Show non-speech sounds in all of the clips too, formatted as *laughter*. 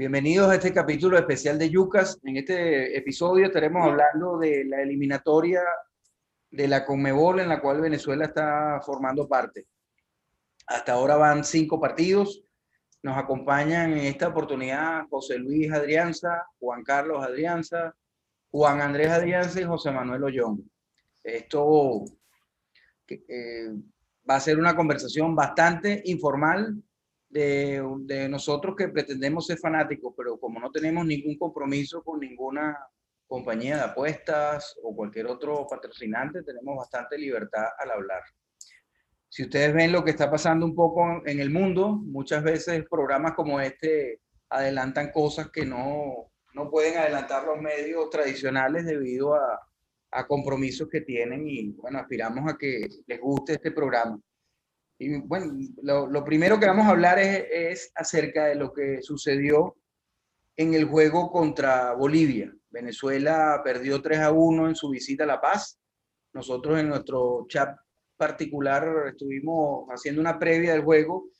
Bienvenidos a este capítulo especial de Yucas. En este episodio estaremos hablando de la eliminatoria de la Conmebol en la cual Venezuela está formando parte. Hasta ahora van cinco partidos. Nos acompañan en esta oportunidad José Luis Adrianza, Juan Carlos Adrianza, Juan Andrés Adrianza y José Manuel Ollón. Esto eh, va a ser una conversación bastante informal de, nosotros que pretendemos ser fanáticos, pero como no tenemos ningún compromiso con ninguna compañía de apuestas o cualquier otro patrocinante, tenemos bastante libertad al hablar. Si ustedes ven lo que está pasando un poco en el mundo, muchas veces programas como este adelantan cosas que no, no pueden adelantar los medios tradicionales debido a, a compromisos que tienen y bueno, aspiramos a que les guste este programa. Y bueno, lo, primero que vamos a hablar es, es, acerca de lo que sucedió en el juego contra Bolivia. Venezuela perdió 3 a 1 en su visita a La Paz. Nosotros en nuestro chat particular estuvimos haciendo una previa del juego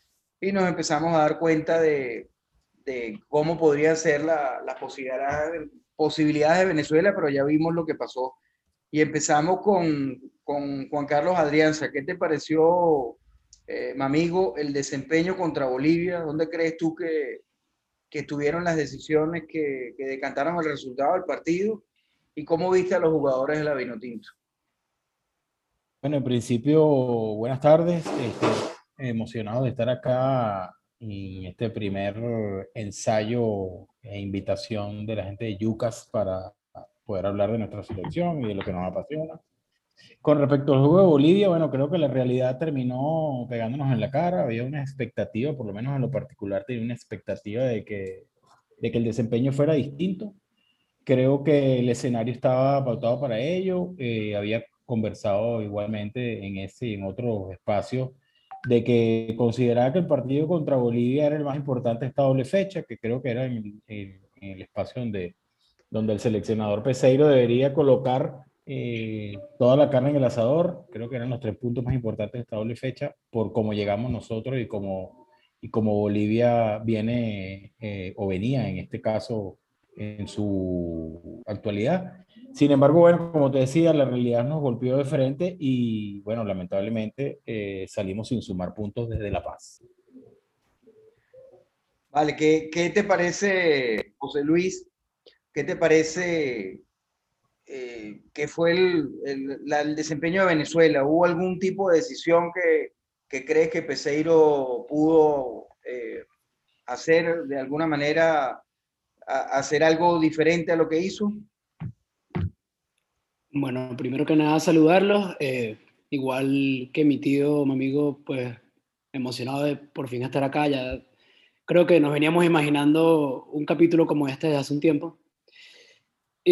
y nos empezamos a dar cuenta de, de cómo podrían ser las la posibilidades, posibilidades de Venezuela, pero ya vimos lo que pasó. Y empezamos con, con Juan Carlos Adrianza. ¿Qué te pareció eh, amigo, el desempeño contra Bolivia, ¿dónde crees tú que, que estuvieron las decisiones que, que, decantaron el resultado del partido? ¿Y cómo viste a los jugadores de la Vinotinto? Bueno, en principio, buenas tardes. Estoy emocionado de estar acá en este primer ensayo e invitación de la gente de Yucas para poder hablar de nuestra selección y de lo que nos apasiona. Con respecto al juego de Bolivia, bueno, creo que la realidad terminó pegándonos en la cara. Había una expectativa, por lo menos en lo particular, tenía una expectativa de que, de que el desempeño fuera distinto. Creo que el escenario estaba pautado para ello. Eh, había conversado igualmente en ese y en otros espacios de que consideraba que el partido contra Bolivia era el más importante esta doble fecha, que creo que era en el, espacio donde, donde el seleccionador Peseiro debería colocar eh, toda la carne en el asador, creo que eran los tres puntos más importantes de esta doble fecha, por cómo llegamos nosotros y cómo, y como Bolivia viene eh, o venía en este caso en su actualidad. Sin embargo, bueno, como te decía, la realidad nos golpeó de frente y, bueno, lamentablemente eh, salimos sin sumar puntos desde La Paz. Vale, ¿qué, ¿qué, te parece, José Luis? ¿Qué te parece eh, ¿qué fue el, el, desempeño de Venezuela? ¿Hubo algún tipo de decisión que, que crees que Peseiro pudo eh, hacer de alguna manera, hacer algo diferente a lo que hizo? Bueno, primero que nada saludarlos, eh, igual que mi tío, mi amigo, pues emocionado de por fin estar acá, ya creo que nos veníamos imaginando un capítulo como este desde hace un tiempo.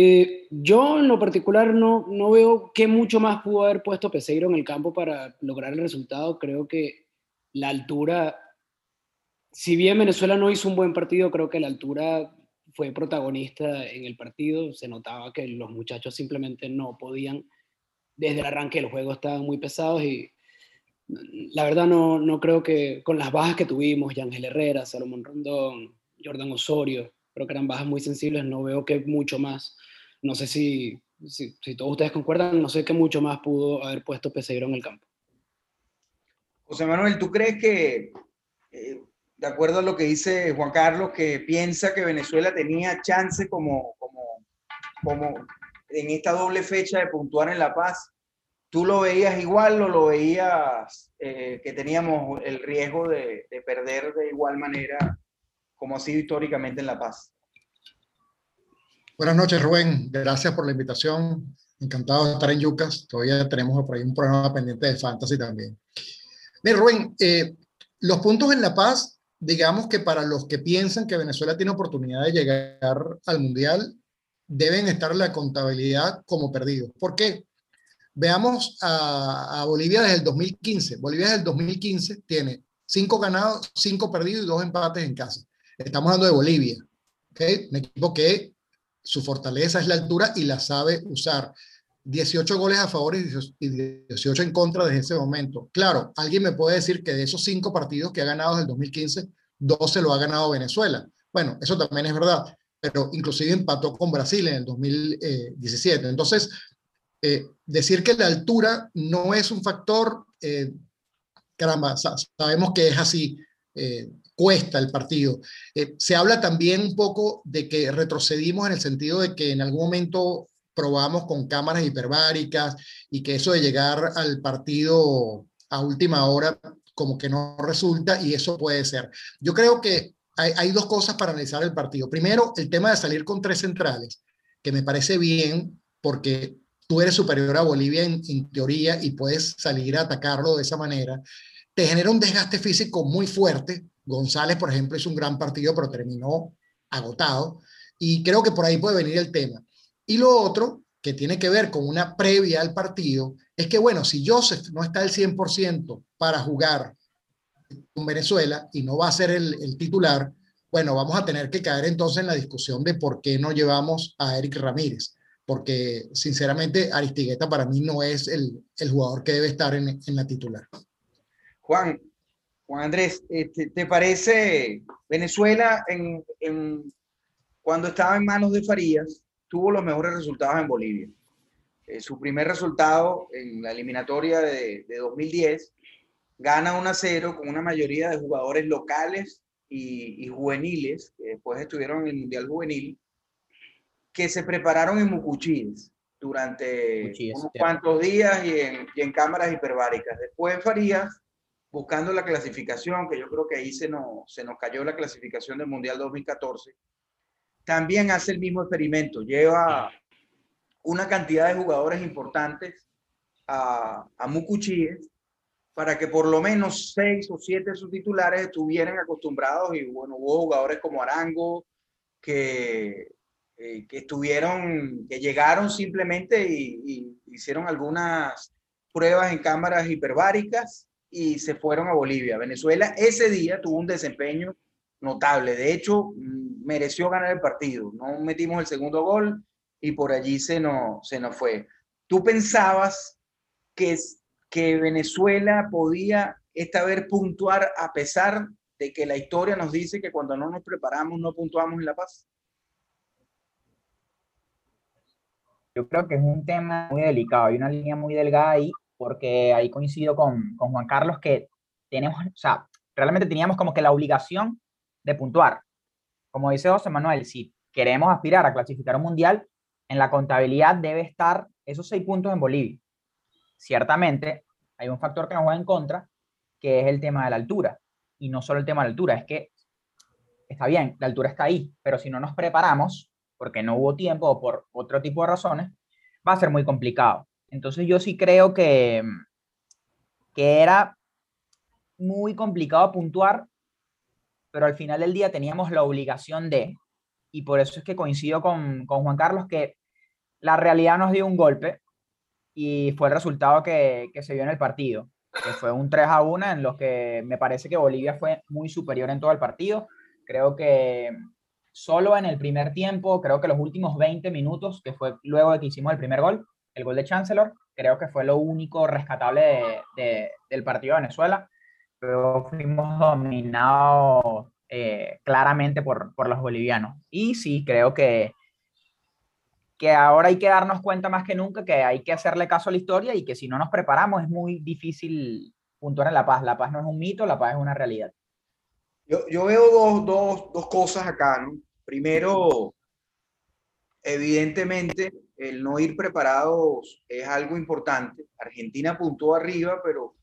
Eh, yo en lo particular no, no veo qué mucho más pudo haber puesto Peseiro en el campo para lograr el resultado. Creo que la altura, si bien Venezuela no hizo un buen partido, creo que la altura fue protagonista en el partido. Se notaba que los muchachos simplemente no podían. Desde el arranque del juego estaban muy pesados y la verdad no, no creo que con las bajas que tuvimos, Yangel Herrera, Salomón Rondón, Jordan Osorio, creo que eran bajas muy sensibles, no veo que mucho más, no sé si, si, todos ustedes concuerdan, no sé qué mucho más pudo haber puesto Peseiro en el campo. José Manuel, ¿tú crees que, eh, de acuerdo a lo que dice Juan Carlos, que piensa que Venezuela tenía chance como, como, como en esta doble fecha de puntuar en La Paz? ¿Tú lo veías igual o lo veías eh, que teníamos el riesgo de, de perder de igual manera como ha sido históricamente en La Paz. Buenas noches, Rubén. Gracias por la invitación. Encantado de estar en Yucas. Todavía tenemos por ahí un programa pendiente de Fantasy también. Mira, Rubén, eh, los puntos en La Paz, digamos que para los que piensan que Venezuela tiene oportunidad de llegar al Mundial, deben estar en la contabilidad como perdidos. ¿Por qué? Veamos a, a Bolivia desde el 2015. Bolivia desde el 2015 tiene cinco ganados, cinco perdidos y dos empates en casa. Estamos hablando de Bolivia, ¿okay? un equipo que su fortaleza es la altura y la sabe usar. 18 goles a favor y 18 en contra desde ese momento. Claro, alguien me puede decir que de esos cinco partidos que ha ganado desde el 2015, dos se lo ha ganado Venezuela. Bueno, eso también es verdad, pero inclusive empató con Brasil en el 2017. Entonces, eh, decir que la altura no es un factor, eh, caramba, sabemos que es así, eh, cuesta el partido. se habla también un poco de que retrocedimos en el sentido de que en algún momento probamos con cámaras hiperbáricas y que eso de llegar al partido a última hora como que no resulta y eso puede ser. Yo creo que hay, hay dos cosas para analizar el partido. Primero, el tema de salir con tres centrales, que me parece bien porque tú eres superior a Bolivia en, teoría y puedes salir a atacarlo de esa manera, te genera un desgaste físico muy fuerte. González, por ejemplo, hizo un gran partido, pero terminó agotado. Y creo que por ahí puede venir el tema. Y lo otro, que tiene que ver con una previa al partido, es que, bueno, si Joseph no está al 100% para jugar con Venezuela y no va a ser el, titular, bueno, vamos a tener que caer entonces en la discusión de por qué no llevamos a Eric Ramírez porque sinceramente Aristigueta para mí no es el, jugador que debe estar en, la titular. Juan, Juan Andrés, este, ¿te parece Venezuela en, en, cuando estaba en manos de Farías tuvo los mejores resultados en Bolivia? Eh, su primer resultado en la eliminatoria de, de 2010 gana 1 a 0 con una mayoría de jugadores locales y, y juveniles que después estuvieron en el Mundial Juvenil que se prepararon en Mucuchíes durante unos cuantos días y en, y en, cámaras hiperbáricas. Después en Farías, buscando la clasificación, que yo creo que ahí se nos, se nos cayó la clasificación del Mundial 2014, también hace el mismo experimento. Lleva una cantidad de jugadores importantes a, a Mucuchíes para que por lo menos seis o siete de sus titulares estuvieran acostumbrados y bueno, hubo jugadores como Arango que eh, que estuvieron, que llegaron simplemente y, hicieron algunas pruebas en cámaras hiperbáricas y se fueron a Bolivia. Venezuela ese día tuvo un desempeño notable. De hecho, mm, mereció ganar el partido. No metimos el segundo gol y por allí se nos, se nos fue. ¿Tú pensabas que, que Venezuela podía esta vez puntuar a pesar de que la historia nos dice que cuando no nos preparamos no puntuamos en La Paz? yo creo que es un tema muy delicado, hay una línea muy delgada ahí, porque ahí coincido con, con Juan Carlos que tenemos, o sea, realmente teníamos como que la obligación de puntuar. Como dice José Manuel, si queremos aspirar a clasificar un mundial, en la contabilidad debe estar esos seis puntos en Bolivia. Ciertamente, hay un factor que nos juega en contra, que es el tema de la altura. Y no solo el tema de la altura, es que está bien, la altura está ahí, pero si no nos preparamos, porque no hubo tiempo o por otro tipo de razones, va a ser muy complicado. Entonces yo sí creo que, que era muy complicado puntuar, pero al final del día teníamos la obligación de, y por eso es que coincido con, con Juan Carlos, que la realidad nos dio un golpe y fue el resultado que, que se vio en el partido, que fue un 3 a 1 en los que me parece que Bolivia fue muy superior en todo el partido. Creo que solo en el primer tiempo, creo que los últimos 20 minutos, que fue luego de que hicimos el primer gol, el gol de Chancellor, creo que fue lo único rescatable de, del partido de Venezuela. Pero fuimos dominados eh, claramente por, por, los bolivianos. Y sí, creo que, que ahora hay que darnos cuenta más que nunca que hay que hacerle caso a la historia y que si no nos preparamos es muy difícil puntuar en La Paz. La Paz no es un mito, La Paz es una realidad. Yo, yo veo dos, dos, dos cosas acá, ¿no? Primero, evidentemente, el no ir preparados es algo importante. Argentina puntó arriba, pero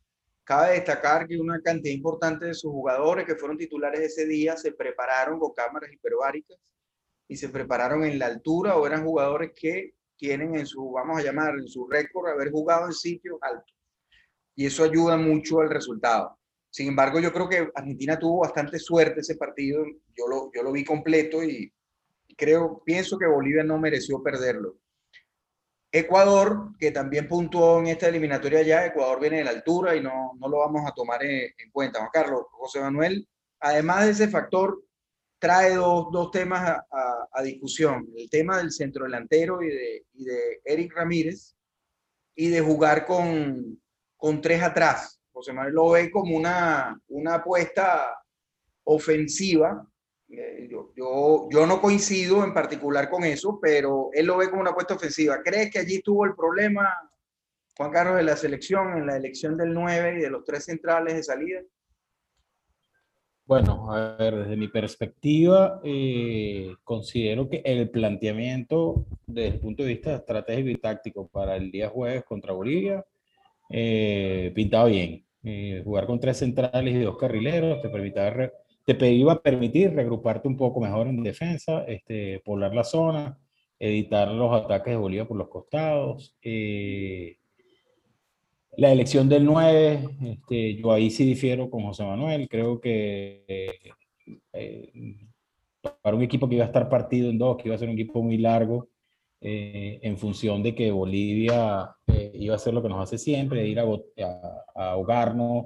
cabe destacar que una cantidad importante de sus jugadores que fueron titulares ese día se prepararon con cámaras hiperbáricas y se prepararon en la altura o eran jugadores que tienen en su, vamos a llamar, en su récord haber jugado en sitios altos. Y eso ayuda mucho al resultado. Sin embargo, yo creo que Argentina tuvo bastante suerte ese partido. Yo lo, yo lo vi completo y creo, pienso que Bolivia no mereció perderlo. Ecuador, que también puntuó en esta eliminatoria ya, Ecuador viene de la altura y no, no lo vamos a tomar en, cuenta. Juan Carlos, José Manuel, además de ese factor, trae dos, dos temas a, discusión. El tema del centro delantero y de, y de Eric Ramírez y de jugar con, con tres atrás. José Manuel lo ve como una, una apuesta ofensiva, yo, yo, no coincido en particular con eso, pero él lo ve como una apuesta ofensiva. ¿Crees que allí tuvo el problema, Juan Carlos, de la selección, en la elección del 9 y de los tres centrales de salida? Bueno, a ver, desde mi perspectiva, eh, considero que el planteamiento desde el punto de vista estratégico y táctico para el día jueves contra Bolivia eh, pintaba bien. Eh, jugar con tres centrales y dos carrileros te, permitía te iba a permitir regruparte un poco mejor en defensa, este, poblar la zona, evitar los ataques de Bolivia por los costados. Eh, la elección del 9, este, yo ahí sí difiero con José Manuel. Creo que eh, para un equipo que iba a estar partido en dos, que iba a ser un equipo muy largo, eh, en función de que Bolivia eh, iba a hacer lo que nos hace siempre, ir a, ahogarnos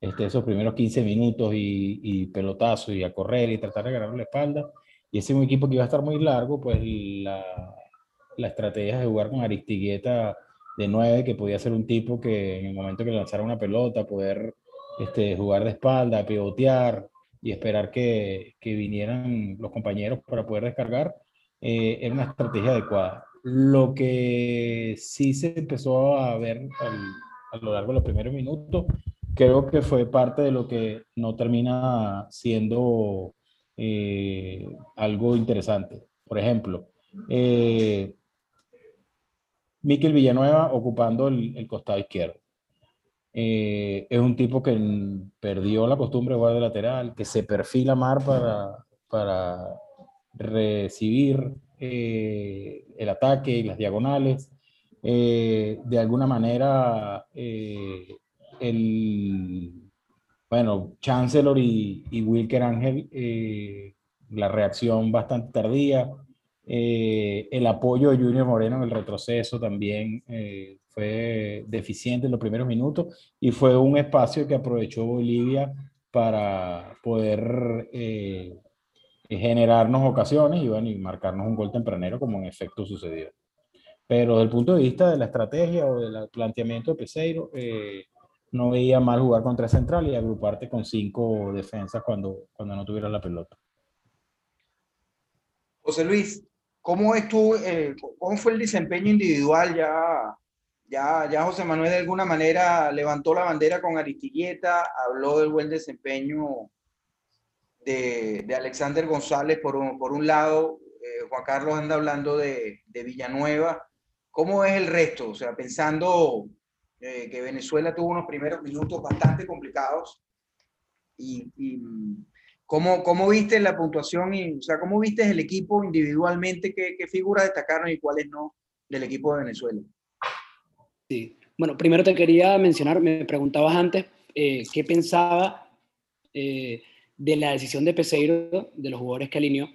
este, esos primeros 15 minutos y, y pelotazos y a correr y tratar de ganar la espalda. Y ese un equipo que iba a estar muy largo, pues la, la estrategia de jugar con Aristigueta de 9, que podía ser un tipo que en el momento que lanzara una pelota, poder este, jugar de espalda, pivotear y esperar que, que vinieran los compañeros para poder descargar, eh, era una estrategia adecuada. Lo que sí se empezó a ver a lo largo de los primeros minutos, creo que fue parte de lo que no termina siendo eh, algo interesante. Por ejemplo, eh, Miquel Villanueva ocupando el, costado izquierdo. Eh, es un tipo que perdió la costumbre de jugar lateral, que se perfila mar para, para recibir eh, el ataque y las diagonales. Eh, de alguna manera, el, bueno, Chancellor y, y Wilker Ángel, la reacción bastante tardía. Eh, el apoyo de Junior Moreno en el retroceso también eh, fue deficiente en los primeros minutos y fue un espacio que aprovechó Bolivia para poder eh, generarnos ocasiones y, bueno, y marcarnos un gol tempranero como en efecto sucedió. Pero desde el punto de vista de la estrategia o del planteamiento de Peseiro, no veía mal jugar contra Central y agruparte con cinco defensas cuando, cuando no tuviera la pelota. José Luis, ¿Cómo, estuvo, eh, ¿Cómo fue el desempeño individual? Ya, ya, ya José Manuel de alguna manera levantó la bandera con Aristigueta, habló del buen desempeño de, de Alexander González por un, por un lado, eh, Juan Carlos anda hablando de, de, Villanueva. ¿Cómo es el resto? O sea, pensando eh, que Venezuela tuvo unos primeros minutos bastante complicados y, y ¿Cómo, ¿Cómo, viste la puntuación? Y, o sea, ¿cómo viste el equipo individualmente? ¿Qué, qué figuras destacaron y cuáles no del equipo de Venezuela? Sí, bueno, primero te quería mencionar, me preguntabas antes eh, qué pensaba eh, de la decisión de Peseiro, de los jugadores que alineó,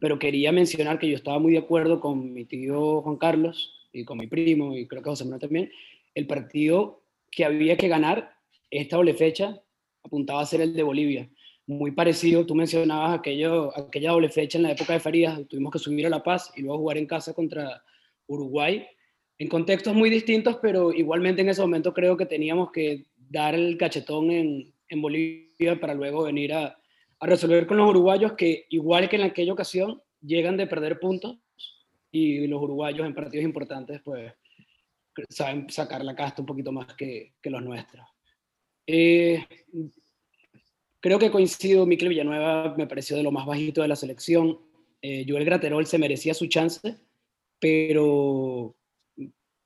pero quería mencionar que yo estaba muy de acuerdo con mi tío Juan Carlos y con mi primo y creo que José Manuel también, el partido que había que ganar esta doble fecha apuntaba a ser el de Bolivia muy parecido. Tú mencionabas aquello, aquella doble fecha en la época de Farías, tuvimos que subir a La Paz y luego jugar en casa contra Uruguay, en contextos muy distintos, pero igualmente en ese momento creo que teníamos que dar el cachetón en, en Bolivia para luego venir a, a, resolver con los uruguayos que, igual que en aquella ocasión, llegan de perder puntos y los uruguayos en partidos importantes, pues saben sacar la casta un poquito más que, que los nuestros. Eh, Creo que coincido, Miquel Villanueva me pareció de lo más bajito de la selección. Eh, Joel Graterol se merecía su chance, pero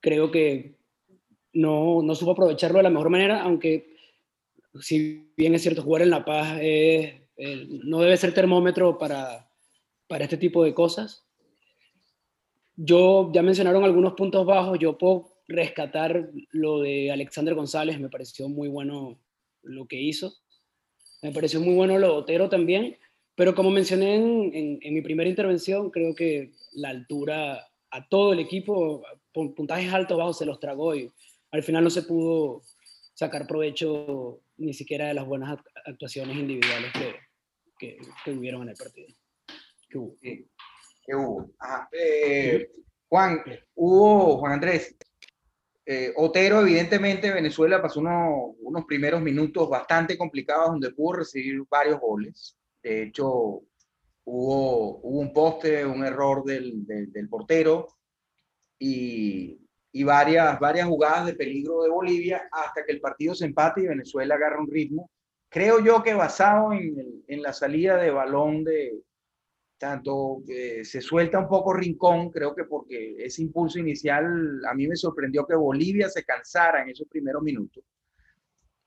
creo que no, no supo aprovecharlo de la mejor manera, aunque si bien es cierto jugar en La Paz no debe ser termómetro para, para este tipo de cosas. Yo, ya mencionaron algunos puntos bajos, yo puedo rescatar lo de Alexander González, me pareció muy bueno lo que hizo. Me pareció muy bueno lo Otero también, pero como mencioné en, en, mi primera intervención, creo que la altura a todo el equipo, puntajes altos, bajos, se los tragó y al final no se pudo sacar provecho ni siquiera de las buenas actuaciones individuales que, que, que hubieron en el partido. ¿Qué hubo? ¿Qué hubo? Eh, Juan, hubo, Juan Andrés, eh, Otero, evidentemente, Venezuela pasó unos primeros minutos bastante complicados donde pudo recibir varios goles. De hecho, hubo, hubo un poste, un error del, del, portero y, y, varias, varias jugadas de peligro de Bolivia hasta que el partido se empate y Venezuela agarra un ritmo. Creo yo que basado en, en la salida de balón de, tanto eh, se suelta un poco rincón, creo que porque ese impulso inicial a mí me sorprendió que Bolivia se cansara en esos primeros minutos.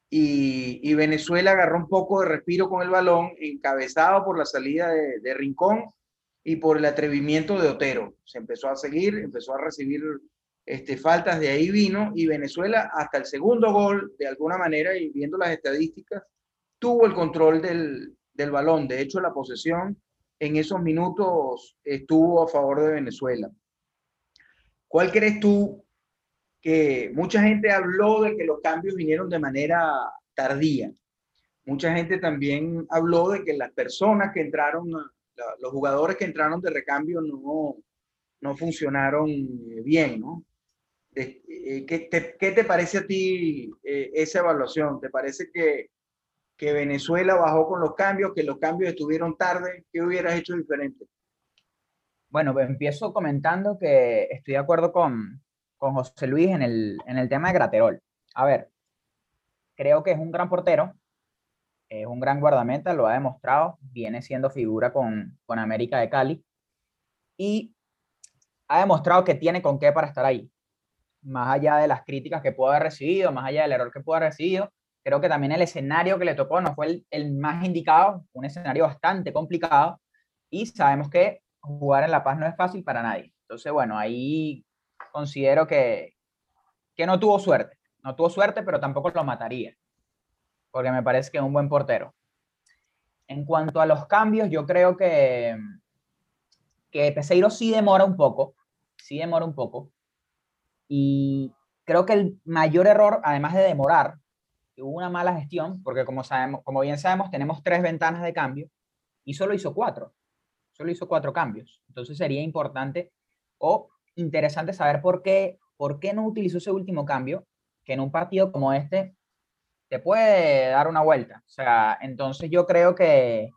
Y, Venezuela agarró un poco de respiro con el balón, encabezado por la salida de, de, Rincón y por el atrevimiento de Otero. Se empezó a seguir, empezó a recibir este, faltas, de ahí vino, y Venezuela hasta el segundo gol, de alguna manera, y viendo las estadísticas, tuvo el control del, del balón. De hecho, la posesión en esos minutos estuvo a favor de Venezuela. ¿Cuál crees tú que mucha gente habló de que los cambios vinieron de manera tardía? Mucha gente también habló de que las personas que entraron, los jugadores que entraron de recambio no, no funcionaron bien, ¿no? Eh, ¿Qué te, ¿Qué te, parece a ti eh, esa evaluación? ¿Te parece que que Venezuela bajó con los cambios, que los cambios estuvieron tarde, ¿qué hubieras hecho diferente? Bueno, pues empiezo comentando que estoy de acuerdo con, con José Luis en el, en el tema de Graterol. A ver, creo que es un gran portero, es un gran guardameta, lo ha demostrado, viene siendo figura con, con América de Cali y ha demostrado que tiene con qué para estar ahí. Más allá de las críticas que pudo haber recibido, más allá del error que pudo haber recibido, Creo que también el escenario que le tocó no fue el, más indicado, un escenario bastante complicado y sabemos que jugar en La Paz no es fácil para nadie. Entonces, bueno, ahí considero que, que no tuvo suerte. No tuvo suerte, pero tampoco lo mataría, porque me parece que es un buen portero. En cuanto a los cambios, yo creo que, que Peseiro sí demora un poco, sí demora un poco. Y creo que el mayor error, además de demorar, hubo una mala gestión, porque como, sabemos, como bien sabemos, tenemos tres ventanas de cambio y solo hizo cuatro. Solo hizo cuatro cambios. Entonces sería importante o interesante saber por qué, por qué no utilizó ese último cambio, que en un partido como este te puede dar una vuelta. O sea, entonces yo creo que,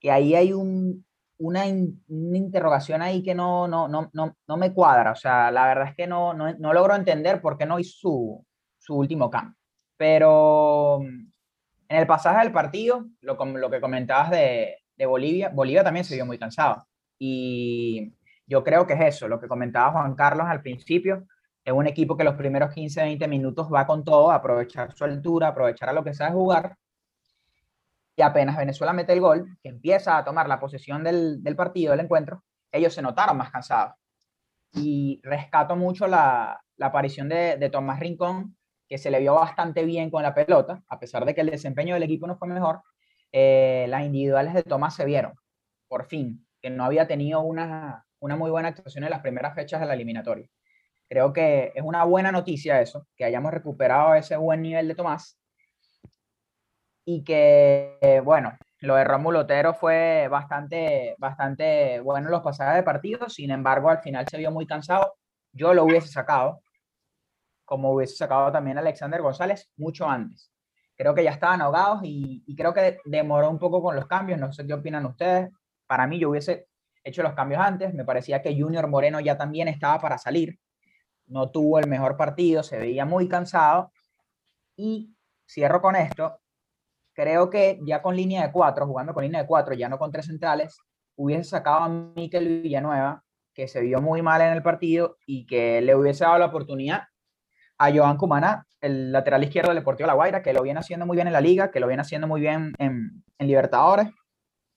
que ahí hay un, una, una, interrogación ahí que no, no, no, no, no me cuadra. O sea, la verdad es que no, no, no logro entender por qué no hizo su, su último cambio. Pero en el pasaje del partido, lo, lo que comentabas de, de Bolivia, Bolivia también se vio muy cansado. Y yo creo que es eso, lo que comentaba Juan Carlos al principio, es un equipo que los primeros 15, 20 minutos va con todo, aprovechar su altura, aprovechar a lo que sabe jugar. Y apenas Venezuela mete el gol, que empieza a tomar la posesión del, del partido, del encuentro, ellos se notaron más cansados. Y rescato mucho la, la aparición de, de Tomás Rincón, que se le vio bastante bien con la pelota, a pesar de que el desempeño del equipo no fue mejor, eh, las individuales de Tomás se vieron, por fin, que no había tenido una, una muy buena actuación en las primeras fechas de la eliminatoria. Creo que es una buena noticia eso, que hayamos recuperado ese buen nivel de Tomás y que, bueno, lo de Rómulo Otero fue bastante, bastante bueno en los pasajes de partido, sin embargo, al final se vio muy cansado. Yo lo hubiese sacado, como hubiese sacado también Alexander González mucho antes. Creo que ya estaban ahogados y, creo que demoró un poco con los cambios. No sé qué opinan ustedes. Para mí, yo hubiese hecho los cambios antes. Me parecía que Junior Moreno ya también estaba para salir. No tuvo el mejor partido, se veía muy cansado. Y cierro con esto. Creo que ya con línea de cuatro, jugando con línea de cuatro, ya no con tres centrales, hubiese sacado a Miquel Villanueva, que se vio muy mal en el partido y que le hubiese dado la oportunidad a Joan Cumana, el lateral izquierdo del Deportivo La Guaira, que lo viene haciendo muy bien en la liga, que lo viene haciendo muy bien en, en Libertadores.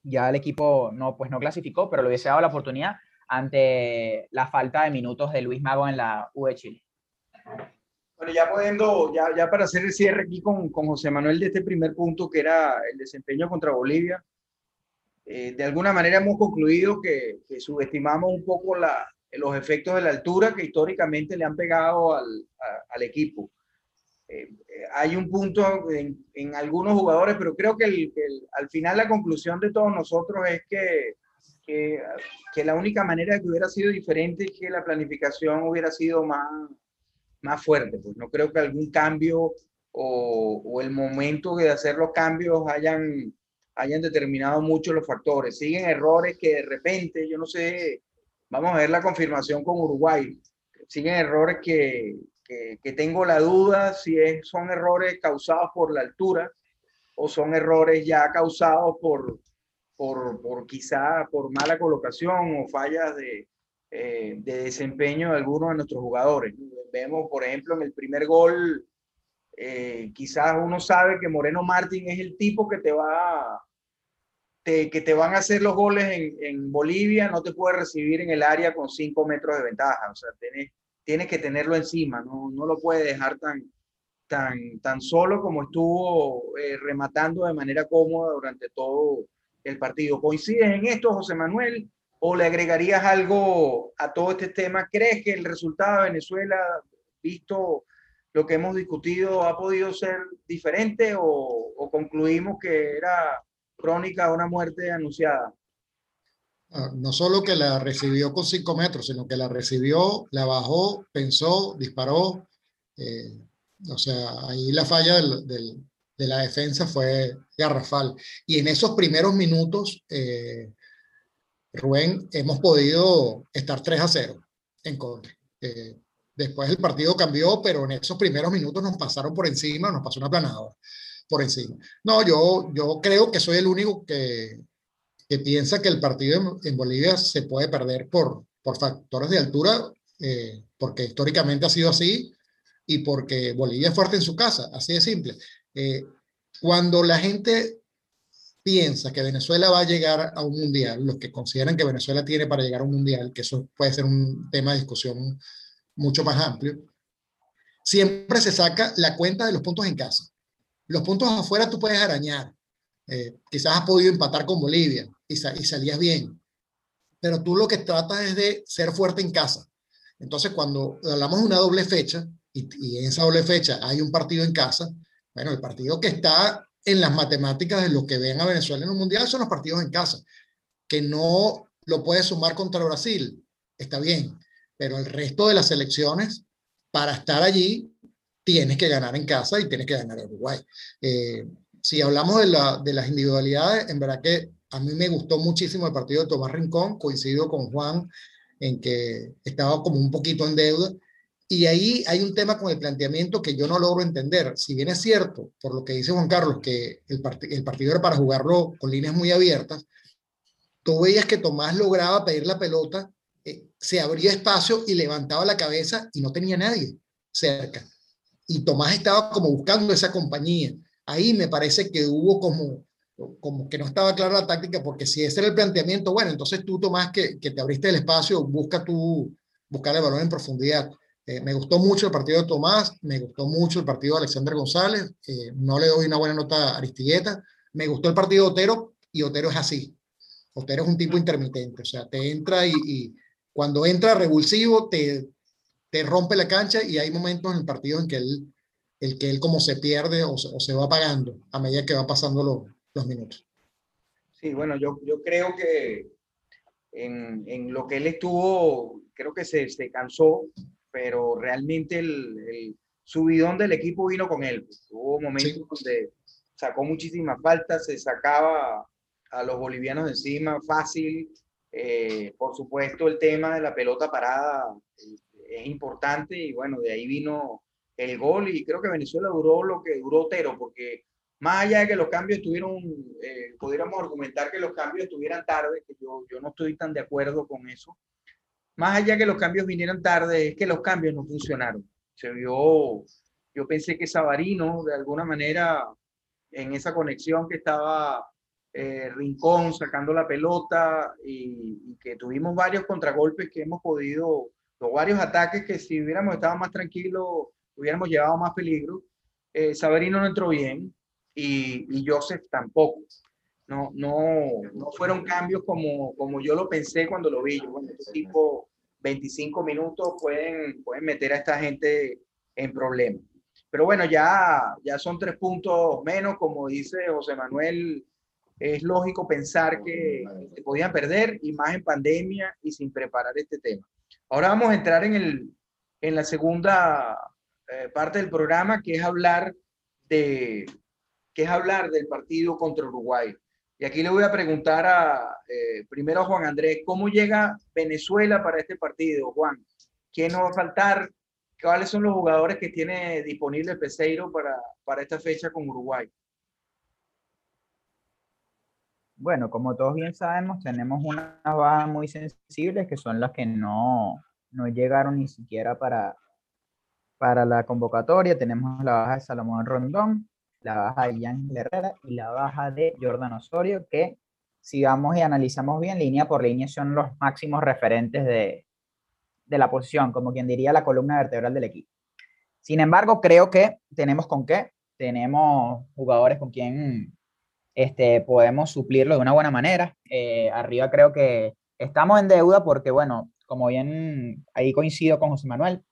Ya el equipo no, pues no clasificó, pero le hubiese dado la oportunidad ante la falta de minutos de Luis Mago en la U de Chile. Bueno, ya ya, ya para hacer el cierre aquí con, con José Manuel de este primer punto, que era el desempeño contra Bolivia, eh, de alguna manera hemos concluido que, que subestimamos un poco la, los efectos de la altura que históricamente le han pegado al, al equipo. Eh, eh, hay un punto en, algunos jugadores, pero creo que, al final la conclusión de todos nosotros es que, que, la única manera que hubiera sido diferente es que la planificación hubiera sido más, más fuerte. Pues no creo que algún cambio o, o el momento de hacer los cambios hayan, hayan determinado mucho los factores. Siguen errores que de repente, yo no sé, vamos a ver la confirmación con Uruguay, siguen errores que, que, tengo la duda si es, son errores causados por la altura o son errores ya causados por, por, por quizá por mala colocación o fallas de, eh, de desempeño de algunos de nuestros jugadores. Vemos, por ejemplo, en el primer gol, eh, quizás uno sabe que Moreno Martín es el tipo que te va que te van a hacer los goles en, Bolivia, no te puede recibir en el área con cinco metros de ventaja. O sea, tienes, tienes que tenerlo encima, no, no lo puede dejar tan, tan, tan solo como estuvo eh, rematando de manera cómoda durante todo el partido. ¿Coincides en esto, José Manuel? ¿O le agregarías algo a todo este tema? ¿Crees que el resultado de Venezuela, visto lo que hemos discutido, ha podido ser diferente o, concluimos que era crónica de una muerte anunciada? Ah, no solo que la recibió con cinco metros, sino que la recibió, la bajó, pensó, disparó. Eh, o sea, ahí la falla de la defensa fue garrafal. Y en esos primeros minutos, eh, Rubén, hemos podido estar 3 a 0 en contra. Eh, después el partido cambió, pero en esos primeros minutos nos pasaron por encima, nos pasó una planadora por encima. No, yo, yo creo que soy el único que, que piensa que el partido en, Bolivia se puede perder por, por factores de altura, eh, porque históricamente ha sido así y porque Bolivia es fuerte en su casa, así de simple. Eh, cuando la gente piensa que Venezuela va a llegar a un mundial, los que consideran que Venezuela tiene para llegar a un mundial, que eso puede ser un tema de discusión mucho más amplio, siempre se saca la cuenta de los puntos en casa. Los puntos afuera tú puedes arañar. Eh, quizás has podido empatar con Bolivia y, y salías bien, pero tú lo que tratas es de ser fuerte en casa. Entonces, cuando hablamos de una doble fecha, y, en esa doble fecha hay un partido en casa, bueno, el partido que está en las matemáticas de lo que ven a Venezuela en un mundial son los partidos en casa, que no lo puede sumar contra Brasil, está bien, pero el resto de las selecciones, para estar allí, tienes que ganar en casa y tienes que ganar en Uruguay. Eh, si hablamos de, la, de las individualidades, en verdad que a mí me gustó muchísimo el partido de Tomás Rincón, coincido con Juan en que estaba como un poquito en deuda, y ahí hay un tema con el planteamiento que yo no logro entender. Si bien es cierto, por lo que dice Juan Carlos, que el, el partido era para jugarlo con líneas muy abiertas, tú veías que Tomás lograba pedir la pelota, eh, se abría espacio y levantaba la cabeza y no tenía nadie cerca. Y Tomás estaba como buscando esa compañía. Ahí me parece que hubo como, como que no estaba clara la táctica, porque si ese era el planteamiento, bueno, entonces tú, Tomás, que, que te abriste el espacio, busca tú, buscar el balón en profundidad eh, me gustó mucho el partido de Tomás, me gustó mucho el partido de Alexander González, eh, no le doy una buena nota a Aristigueta, me gustó el partido de Otero y Otero es así. Otero es un tipo intermitente, o sea, te entra y, cuando entra revulsivo te, te, rompe la cancha y hay momentos en el partido en que él, el que él como se pierde o se, va apagando a medida que va pasando los, los minutos. Sí, bueno, yo, yo creo que en, en, lo que él estuvo, creo que se, se cansó pero realmente el, subidón del equipo vino con él. Hubo momentos donde sacó muchísimas faltas, se sacaba a los bolivianos encima fácil. Eh, por supuesto, el tema de la pelota parada es importante y bueno, de ahí vino el gol y creo que Venezuela duró lo que duró Otero, porque más allá de que los cambios estuvieron, eh, pudiéramos argumentar que los cambios estuvieran tarde, que yo, yo no estoy tan de acuerdo con eso, más allá que los cambios vinieran tarde, es que los cambios no funcionaron. Se vio, yo pensé que Sabarino, de alguna manera, en esa conexión que estaba eh, Rincón sacando la pelota y, que tuvimos varios contragolpes que hemos podido, varios ataques que si hubiéramos estado más tranquilos, hubiéramos llevado más peligro. Eh, Sabarino no entró bien y, y Joseph tampoco no, no, no fueron cambios como, como yo lo pensé cuando lo vi. Este tipo 25 minutos pueden, pueden meter a esta gente en problemas. Pero bueno, ya, ya son tres puntos menos, como dice José Manuel, es lógico pensar que se podían perder y más en pandemia y sin preparar este tema. Ahora vamos a entrar en, el, en la segunda eh, parte del programa, que es hablar de que es hablar del partido contra Uruguay. Y aquí le voy a preguntar a, eh, primero a Juan Andrés, ¿cómo llega Venezuela para este partido, Juan? ¿Quién nos va a faltar? ¿Cuáles son los jugadores que tiene disponible Peseiro para, para esta fecha con Uruguay? Bueno, como todos bien sabemos, tenemos unas bajas muy sensibles que son las que no, no llegaron ni siquiera para, para la convocatoria. Tenemos la baja de Salomón Rondón, la baja de Ian Herrera y la baja de Jordan Osorio, que si vamos y analizamos bien línea por línea son los máximos referentes de, de la posición, como quien diría la columna vertebral del equipo. Sin embargo, creo que tenemos con qué, tenemos jugadores con quien este, podemos suplirlo de una buena manera. Eh, arriba creo que estamos en deuda porque, bueno, como bien ahí coincido con José Manuel,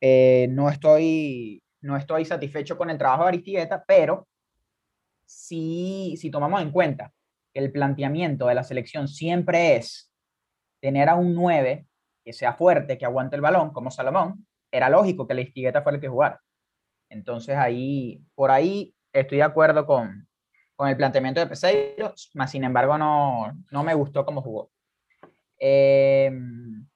eh, no, estoy, no estoy satisfecho con el trabajo de Aristigueta, pero si, si tomamos en cuenta que el planteamiento de la selección siempre es tener a un 9 que sea fuerte, que aguante el balón, como Salomón, era lógico que la Aristigueta fuera el que jugara. Entonces ahí, por ahí estoy de acuerdo con, con el planteamiento de Peseiro, más sin embargo no, no me gustó cómo jugó. Em,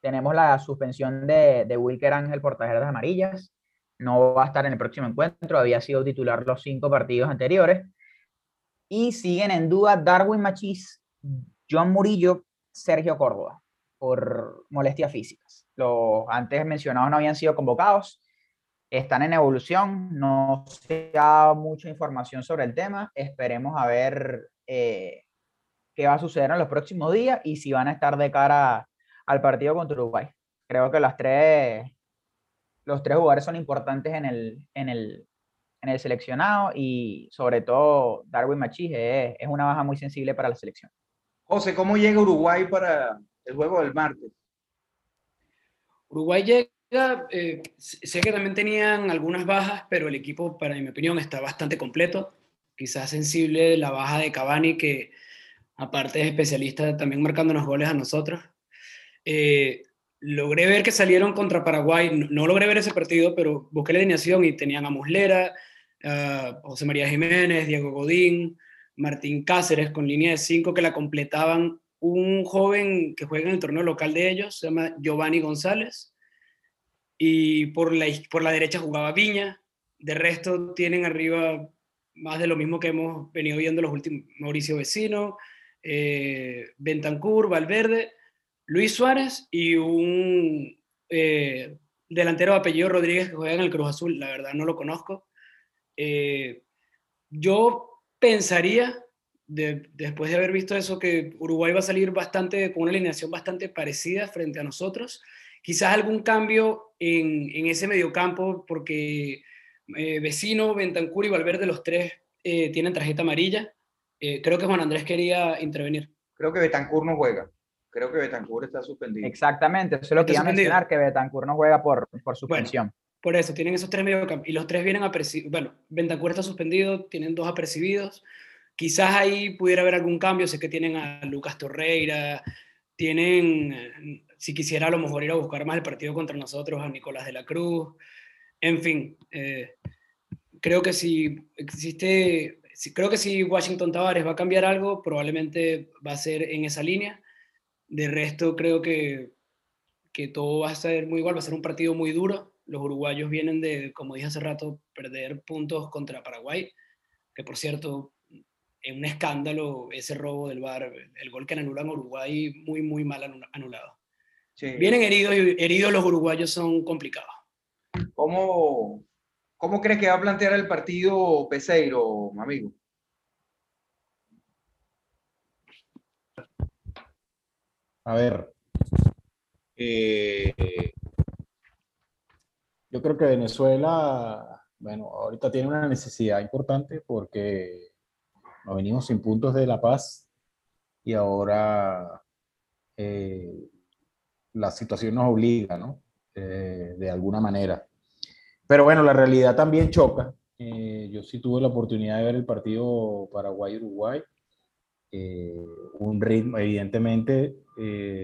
tenemos la suspensión de, de Wilker Ángel por tarjetas amarillas. No va a estar en el próximo encuentro. Había sido titular los cinco partidos anteriores. Y siguen en duda Darwin Machís, John Murillo, Sergio Córdoba, por molestias físicas. Los antes mencionados no habían sido convocados están en evolución, no se ha mucha información sobre el tema, esperemos a ver eh, qué va a suceder en los próximos días y si van a estar de cara al partido contra Uruguay. Creo que las tres, los tres jugadores son importantes en el, en el, en el seleccionado y sobre todo Darwin Machís es, es una baja muy sensible para la selección. José, ¿cómo llega Uruguay para el juego del martes? Uruguay llega eh, sé que también tenían algunas bajas, pero el equipo, para mi opinión, está bastante completo. Quizás sensible la baja de Cavani, que aparte es especialista también marcando los goles a nosotros. Eh, logré ver que salieron contra Paraguay, no, logré ver ese partido, pero busqué la alineación y tenían a Muslera, José María Jiménez, Diego Godín, Martín Cáceres con línea de cinco que la completaban un joven que juega en el torneo local de ellos, se llama Giovanni González, y por la, por la derecha jugaba Viña. De resto tienen arriba más de lo mismo que hemos venido viendo los últimos, Mauricio Vecino, eh, Bentancur, Valverde, Luis Suárez y un eh, delantero de apellido Rodríguez que juega en el Cruz Azul, la verdad no lo conozco. Eh, yo pensaría, después de haber visto eso, que Uruguay va a salir bastante, con una alineación bastante parecida frente a nosotros quizás algún cambio en, en ese mediocampo, porque eh, Vecino, Bentancur y Valverde, los tres eh, tienen tarjeta amarilla. Eh, creo que Juan Andrés quería intervenir. Creo que Betancur no juega. Creo que Betancur está suspendido. Exactamente, eso es lo que iba a mencionar, que Betancur no juega por, por suspensión. por eso, tienen esos tres mediocampos. Y los tres vienen apercibidos. Bueno, Bentancur está suspendido, tienen dos apercibidos. Quizás ahí pudiera haber algún cambio. Sé que tienen a Lucas Torreira, tienen si quisiera a lo mejor ir a buscar más el partido contra nosotros, a Nicolás de la Cruz, en fin, eh, creo que si existe, creo que si Washington Tavares va a cambiar algo, probablemente va a ser en esa línea. De resto, creo que, que todo va a ser muy igual, va a ser un partido muy duro. Los uruguayos vienen de, como dije hace rato, perder puntos contra Paraguay, que por cierto, en un escándalo ese robo del bar, el gol que anulan Uruguay, muy, muy mal anulado. Vienen heridos y heridos los uruguayos son complicados. ¿Cómo, cómo crees que va a plantear el partido Peseiro, amigo? A ver, eh, yo creo que Venezuela, bueno, ahorita tiene una necesidad importante porque nos venimos sin puntos de La Paz y ahora eh, la situación nos obliga, ¿no? Eh, de alguna manera. Pero bueno, la realidad también choca. Eh, yo sí tuve la oportunidad de ver el partido Paraguay-Uruguay. Eh, un ritmo, evidentemente,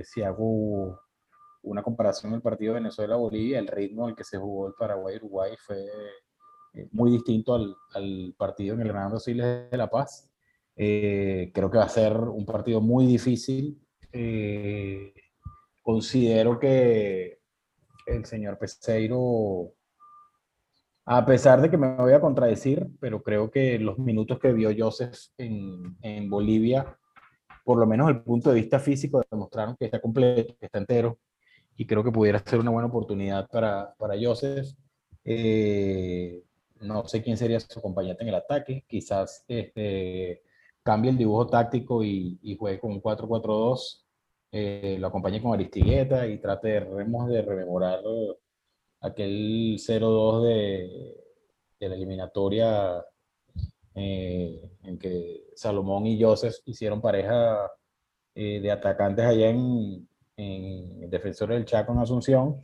si hago una comparación del partido Venezuela-Bolivia, el ritmo al que se jugó el Paraguay-Uruguay fue muy distinto al, al, partido en el Hernando Siles de La Paz. creo que va a ser un partido muy difícil. Considero que el señor Peseiro a pesar de que me voy a contradecir, pero creo que los minutos que vio Joseph en, en Bolivia, por lo menos el punto de vista físico, demostraron que está completo, que está entero, y creo que pudiera ser una buena oportunidad para, para Joseph. Eh, no sé quién sería su acompañante en el ataque, quizás este, cambie el dibujo táctico y, y juegue con un 4-4-2, eh, lo acompañe con Aristigueta y trate de, de rememorar aquel 0-2 de, de, la eliminatoria eh, en que Salomón y Joseph hicieron pareja eh, de atacantes allá en, en Defensores del Chaco en Asunción.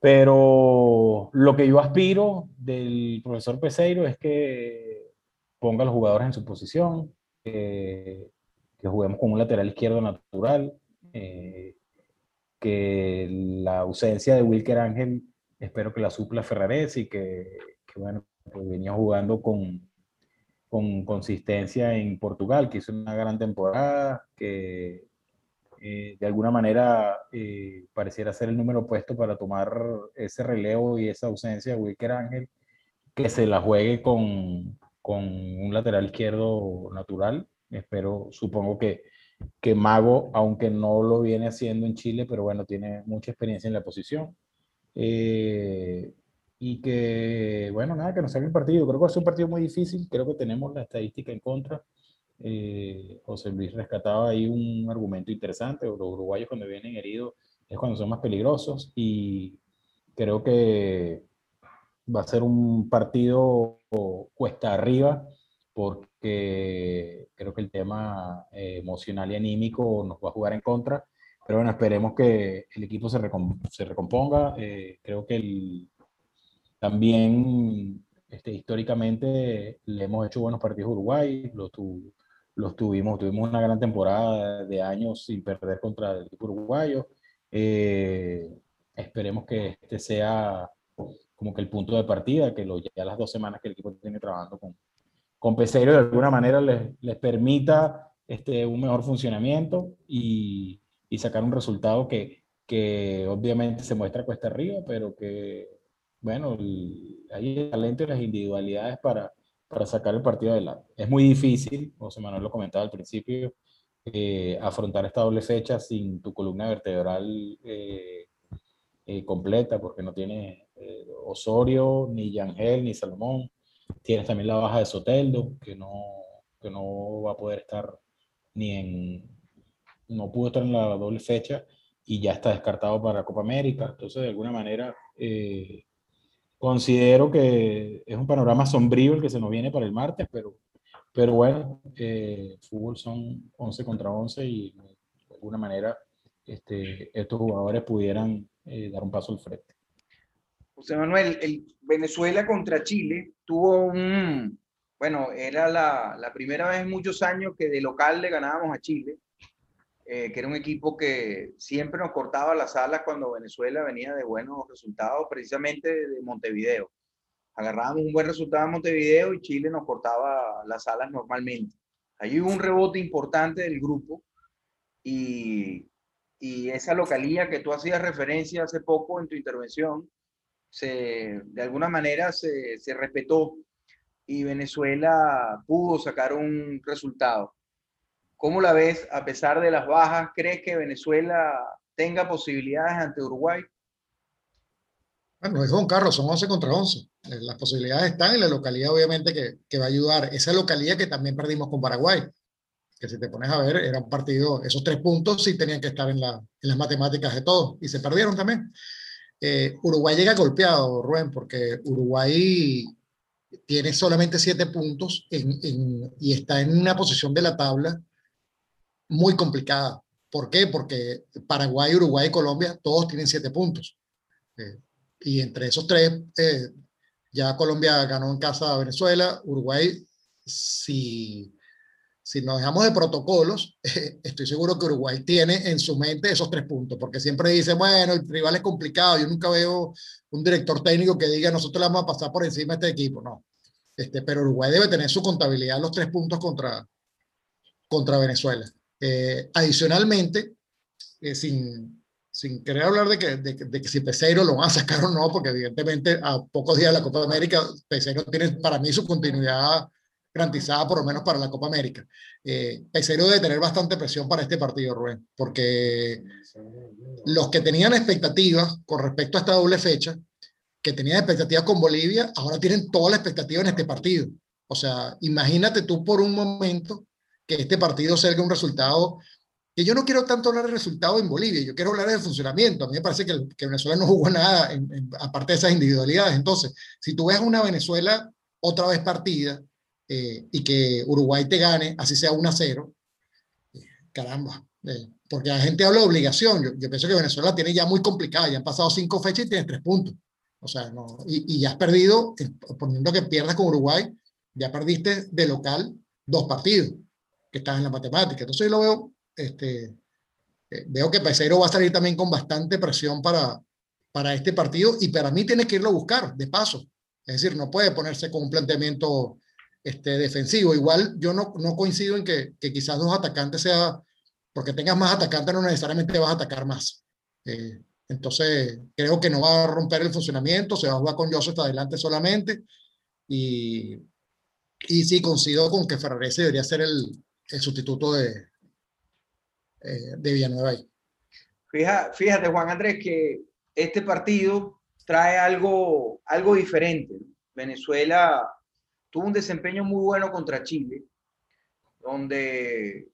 Pero lo que yo aspiro del profesor Peseiro es que ponga a los jugadores en su posición, que juguemos con un lateral izquierdo natural, eh, que la ausencia de Wilker Ángel espero que la supla Ferrares y que, bueno, pues venía jugando con, con consistencia en Portugal, que hizo una gran temporada, que eh, de alguna manera eh, pareciera ser el número puesto para tomar ese relevo y esa ausencia de Wilker Ángel, que se la juegue con, con un lateral izquierdo natural. Espero, supongo que, que Mago, aunque no lo viene haciendo en Chile, pero bueno, tiene mucha experiencia en la posición. Eh, y que, bueno, nada, que nos salga el partido. Creo que va a ser un partido muy difícil. Creo que tenemos la estadística en contra. Eh, José Luis rescataba ahí un argumento interesante. Los uruguayos cuando vienen heridos es cuando son más peligrosos. Y creo que va a ser un partido cuesta arriba porque creo que el tema eh, emocional y anímico nos va a jugar en contra pero bueno, esperemos que el equipo se, se recomponga. Eh, creo que el, también este, históricamente le hemos hecho buenos partidos a Uruguay, los, los tuvimos, tuvimos una gran temporada de años sin perder contra el equipo uruguayo. Eh, esperemos que este sea como que el punto de partida, que lo, ya las dos semanas que el equipo tiene trabajando con, con Peseiro de alguna manera les, les permita este, un mejor funcionamiento y, y sacar un resultado que, que obviamente se muestra cuesta arriba, pero que, bueno, hay el talento y las individualidades para, para sacar el partido adelante. Es muy difícil, José Manuel lo comentaba al principio, eh, afrontar esta doble fecha sin tu columna vertebral eh, eh, completa, porque no tienes Osorio, ni Yangel, ni Salomón. Tienes también la baja de Soteldo, que no, que no va a poder estar ni en, no pudo estar en la doble fecha y ya está descartado para Copa América. Entonces, de alguna manera, eh, considero que es un panorama sombrío el que se nos viene para el martes, pero, pero bueno, eh, fútbol son 11 contra 11 y de alguna manera este, estos jugadores pudieran eh, dar un paso al frente. José Manuel, el Venezuela contra Chile tuvo un, bueno, era la, la primera vez en muchos años que de local le ganábamos a Chile eh, que era un equipo que siempre nos cortaba las alas cuando Venezuela venía de buenos resultados, precisamente de Montevideo. Agarrábamos un buen resultado en Montevideo y Chile nos cortaba las alas normalmente. Allí un rebote importante del grupo y, y esa localía que tú hacías referencia hace poco en tu intervención, se, de alguna manera se, se respetó y Venezuela pudo sacar un resultado. ¿Cómo la ves a pesar de las bajas? ¿Crees que Venezuela tenga posibilidades ante Uruguay? Bueno, es Juan Carlos, son 11 contra 11. Eh, las posibilidades están en la localidad, obviamente, que, que va a ayudar. Esa localidad que también perdimos con Paraguay, que si te pones a ver, era un partido, esos tres puntos sí tenían que estar en, en las matemáticas de todos y se perdieron también. Eh, Uruguay llega golpeado, Rubén, porque Uruguay tiene solamente siete puntos y está en una posición de la tabla muy complicada. ¿Por qué? Porque Paraguay, Uruguay y Colombia todos tienen siete puntos. Eh, y entre esos tres, eh, ya Colombia ganó en casa a Venezuela. Uruguay, si, si nos dejamos de protocolos, *laughs* estoy seguro que Uruguay tiene en su mente esos tres puntos, porque siempre dice, bueno, el rival es complicado, yo nunca veo un director técnico que diga, nosotros le vamos a pasar por encima a este equipo, no. Este, pero Uruguay debe tener su contabilidad los tres puntos contra, contra Venezuela. Eh, adicionalmente, eh, sin, sin querer hablar de que, de, de, que si Peseiro lo van a sacar o no, porque evidentemente a pocos días de la Copa América, Peseiro tiene para mí su continuidad garantizada por lo menos para la Copa América. Eh, Peseiro debe tener bastante presión para este partido, Rubén, porque los que tenían expectativas con respecto a esta doble fecha, que tenían expectativas con Bolivia, ahora tienen toda la expectativa en este partido. O sea, imagínate tú por un momento que este partido salga un resultado que yo no quiero tanto hablar del resultado en Bolivia, yo quiero hablar del funcionamiento. A mí me parece que, que Venezuela no jugó nada, aparte de esas individualidades. Entonces, si tú ves una Venezuela otra vez partida, eh, y que Uruguay te gane, así sea 1 a 0, caramba, eh, porque la gente habla de obligación. Yo, yo, pienso que Venezuela tiene ya muy complicada, ya han pasado cinco fechas y tienes tres puntos. O sea, no, y, y ya has perdido, eh, poniendo que pierdas con Uruguay, ya perdiste de local dos partidos que están en la matemática. Entonces yo lo veo, este, veo que Pesero va a salir también con bastante presión para, para este partido y para mí tiene que irlo a buscar de paso. Es decir, no puede ponerse con un planteamiento este, defensivo. Igual yo no, no coincido en que, que, quizás dos atacantes sea, porque tengas más atacantes no necesariamente vas a atacar más. Eh, entonces creo que no va a romper el funcionamiento, se va a jugar con Joseph adelante solamente. Y, y sí, coincido con que Ferrarese debería ser el, el sustituto de, eh, de Villanueva ahí. Fíjate, fíjate, Juan Andrés, que este partido trae algo, algo diferente. Venezuela tuvo un desempeño muy bueno contra Chile, donde,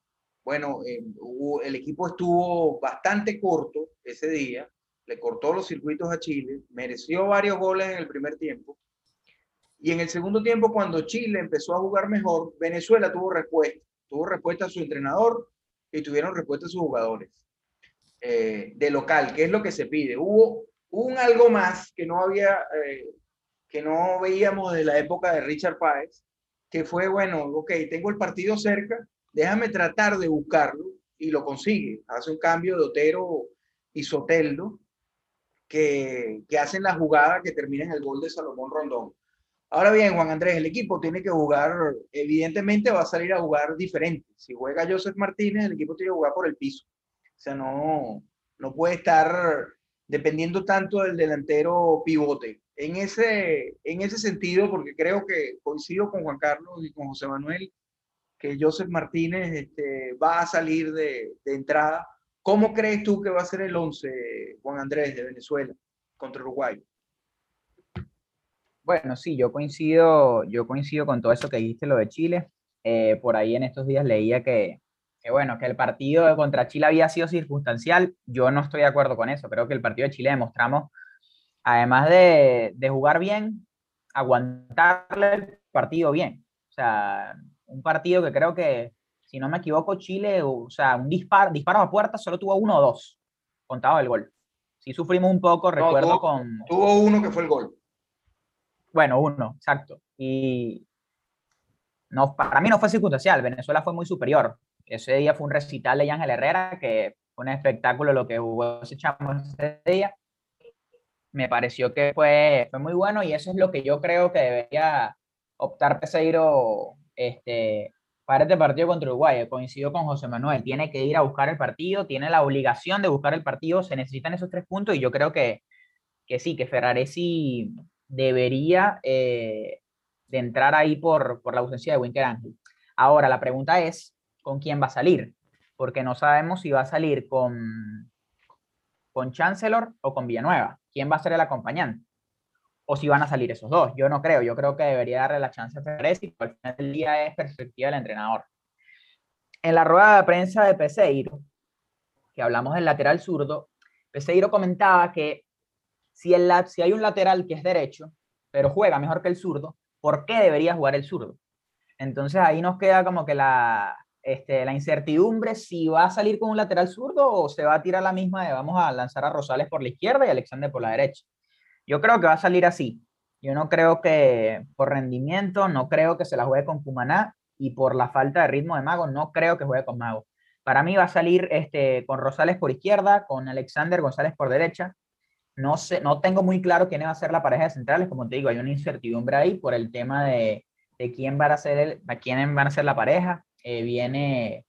bueno, eh, el equipo estuvo bastante corto ese día, le cortó los circuitos a Chile, mereció varios goles en el primer tiempo, y en el segundo tiempo, cuando Chile empezó a jugar mejor, Venezuela tuvo respuesta, tuvo respuesta a su entrenador y tuvieron respuesta a sus jugadores eh, de local, que es lo que se pide. Hubo un algo más que no había eh, que no veíamos desde la época de Richard Páez, que fue, bueno, ok, tengo el partido cerca, déjame tratar de buscarlo y lo consigue. Hace un cambio de Otero y Soteldo que, que hacen la jugada que termina en el gol de Salomón Rondón. Ahora bien, Juan Andrés, el equipo tiene que jugar, evidentemente va a salir a jugar diferente. Si juega Joseph Martínez, el equipo tiene que jugar por el piso. O sea, no, no puede estar dependiendo tanto del delantero pivote en ese, en ese sentido, porque creo que coincido con Juan Carlos y con José Manuel, que Joseph Martínez este, va a salir de, de, entrada. ¿Cómo crees tú que va a ser el 11, Juan Andrés, de Venezuela contra Uruguay? Bueno, sí, yo coincido, yo coincido con todo eso que dijiste, lo de Chile. Eh, por ahí en estos días leía que, que, bueno, que el partido contra Chile había sido circunstancial. Yo no estoy de acuerdo con eso. Creo que el partido de Chile demostramos además de, de, jugar bien, aguantarle el partido bien. O sea, un partido que creo que, si no me equivoco, Chile, o sea, un disparo, disparo a puerta solo tuvo uno o dos, contado el gol. Sí sufrimos un poco, no, recuerdo tuvo, con... Tuvo uno que fue el gol. Bueno, uno, exacto. Y no, para mí no fue circunstancial, Venezuela fue muy superior. Ese día fue un recital de Ángel Herrera, que fue un espectáculo lo que hubo ese chamo ese día me pareció que fue, fue muy bueno y eso es lo que yo creo que debería optar Peseiro este, para este partido contra Uruguay. Coincido con José Manuel, tiene que ir a buscar el partido, tiene la obligación de buscar el partido, se necesitan esos tres puntos y yo creo que, que sí, que Ferraresi debería eh, de entrar ahí por, por la ausencia de Winter Ángel. Ahora, la pregunta es, ¿con quién va a salir? Porque no sabemos si va a salir con, con Chancellor o con Villanueva quién va a ser el acompañante. O si van a salir esos dos. Yo no creo. Yo creo que debería darle la chance a Pérez y al final del día es perspectiva del entrenador. En la rueda de prensa de Peseiro, que hablamos del lateral zurdo, Peseiro comentaba que si, el, si hay un lateral que es derecho, pero juega mejor que el zurdo, ¿por qué debería jugar el zurdo? Entonces ahí nos queda como que la, este, la incertidumbre si va a salir con un lateral zurdo o se va a tirar la misma de vamos a lanzar a Rosales por la izquierda y Alexander por la derecha. Yo creo que va a salir así. Yo no creo que por rendimiento, no creo que se la juegue con Cumaná. y por la falta de ritmo de Mago, no creo que juegue con Mago. Para mí va a salir este, con Rosales por izquierda, con Alexander González por derecha. No, sé, no tengo muy claro quién va a ser la pareja de centrales, como te digo, hay una incertidumbre ahí por el tema de, de quién, va a ser el, quién van a ser la pareja. Eh, viene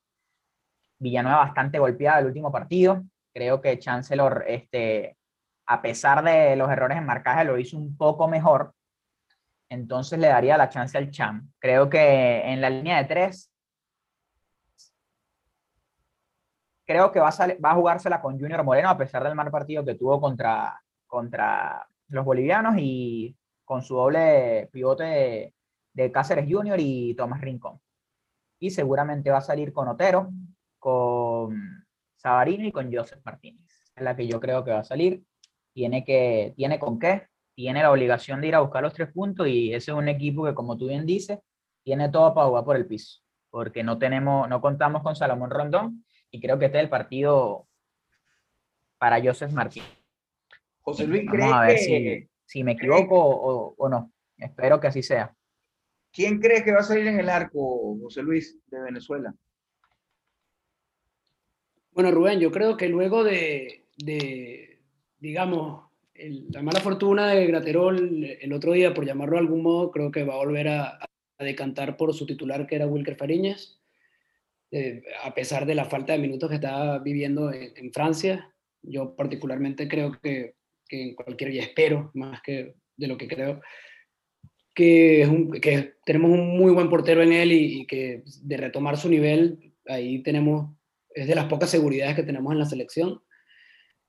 Villanueva bastante golpeada el último partido. Creo que Chancellor, este, a pesar de los errores en marcaje, lo hizo un poco mejor. Entonces le daría la chance al Cham. Creo que en la línea de tres, creo que va a, jugársela con Junior Moreno, a pesar del mal partido que tuvo contra, contra los bolivianos y con su doble pivote de, de Cáceres Junior y Tomás Rincón. Y seguramente va a salir con Otero, con Sabarino y con Joseph Martínez. Es la que yo creo que va a salir. Tiene, que, tiene con qué, tiene la obligación de ir a buscar los tres puntos y ese es un equipo que, como tú bien dices, tiene todo para jugar por el piso, porque no tenemos, no contamos con Salomón Rondón y creo que este es el partido para Joseph Martínez. José Luis, Vamos a ver si, si, me equivoco o, o, no. Espero que así sea. ¿Quién cree que va a salir en el arco, José Luis, de Venezuela? Bueno, Rubén, yo creo que luego de, digamos, la mala fortuna de Graterol el otro día, por llamarlo de algún modo, creo que va a volver a, decantar por su titular, que era Wilker Fariñas, eh, a pesar de la falta de minutos que está viviendo en, Francia. Yo particularmente creo que, que, en cualquier, y espero, más que de lo que creo, que, que tenemos un muy buen portero en él y, y que de retomar su nivel, ahí tenemos es de las pocas seguridades que tenemos en la selección.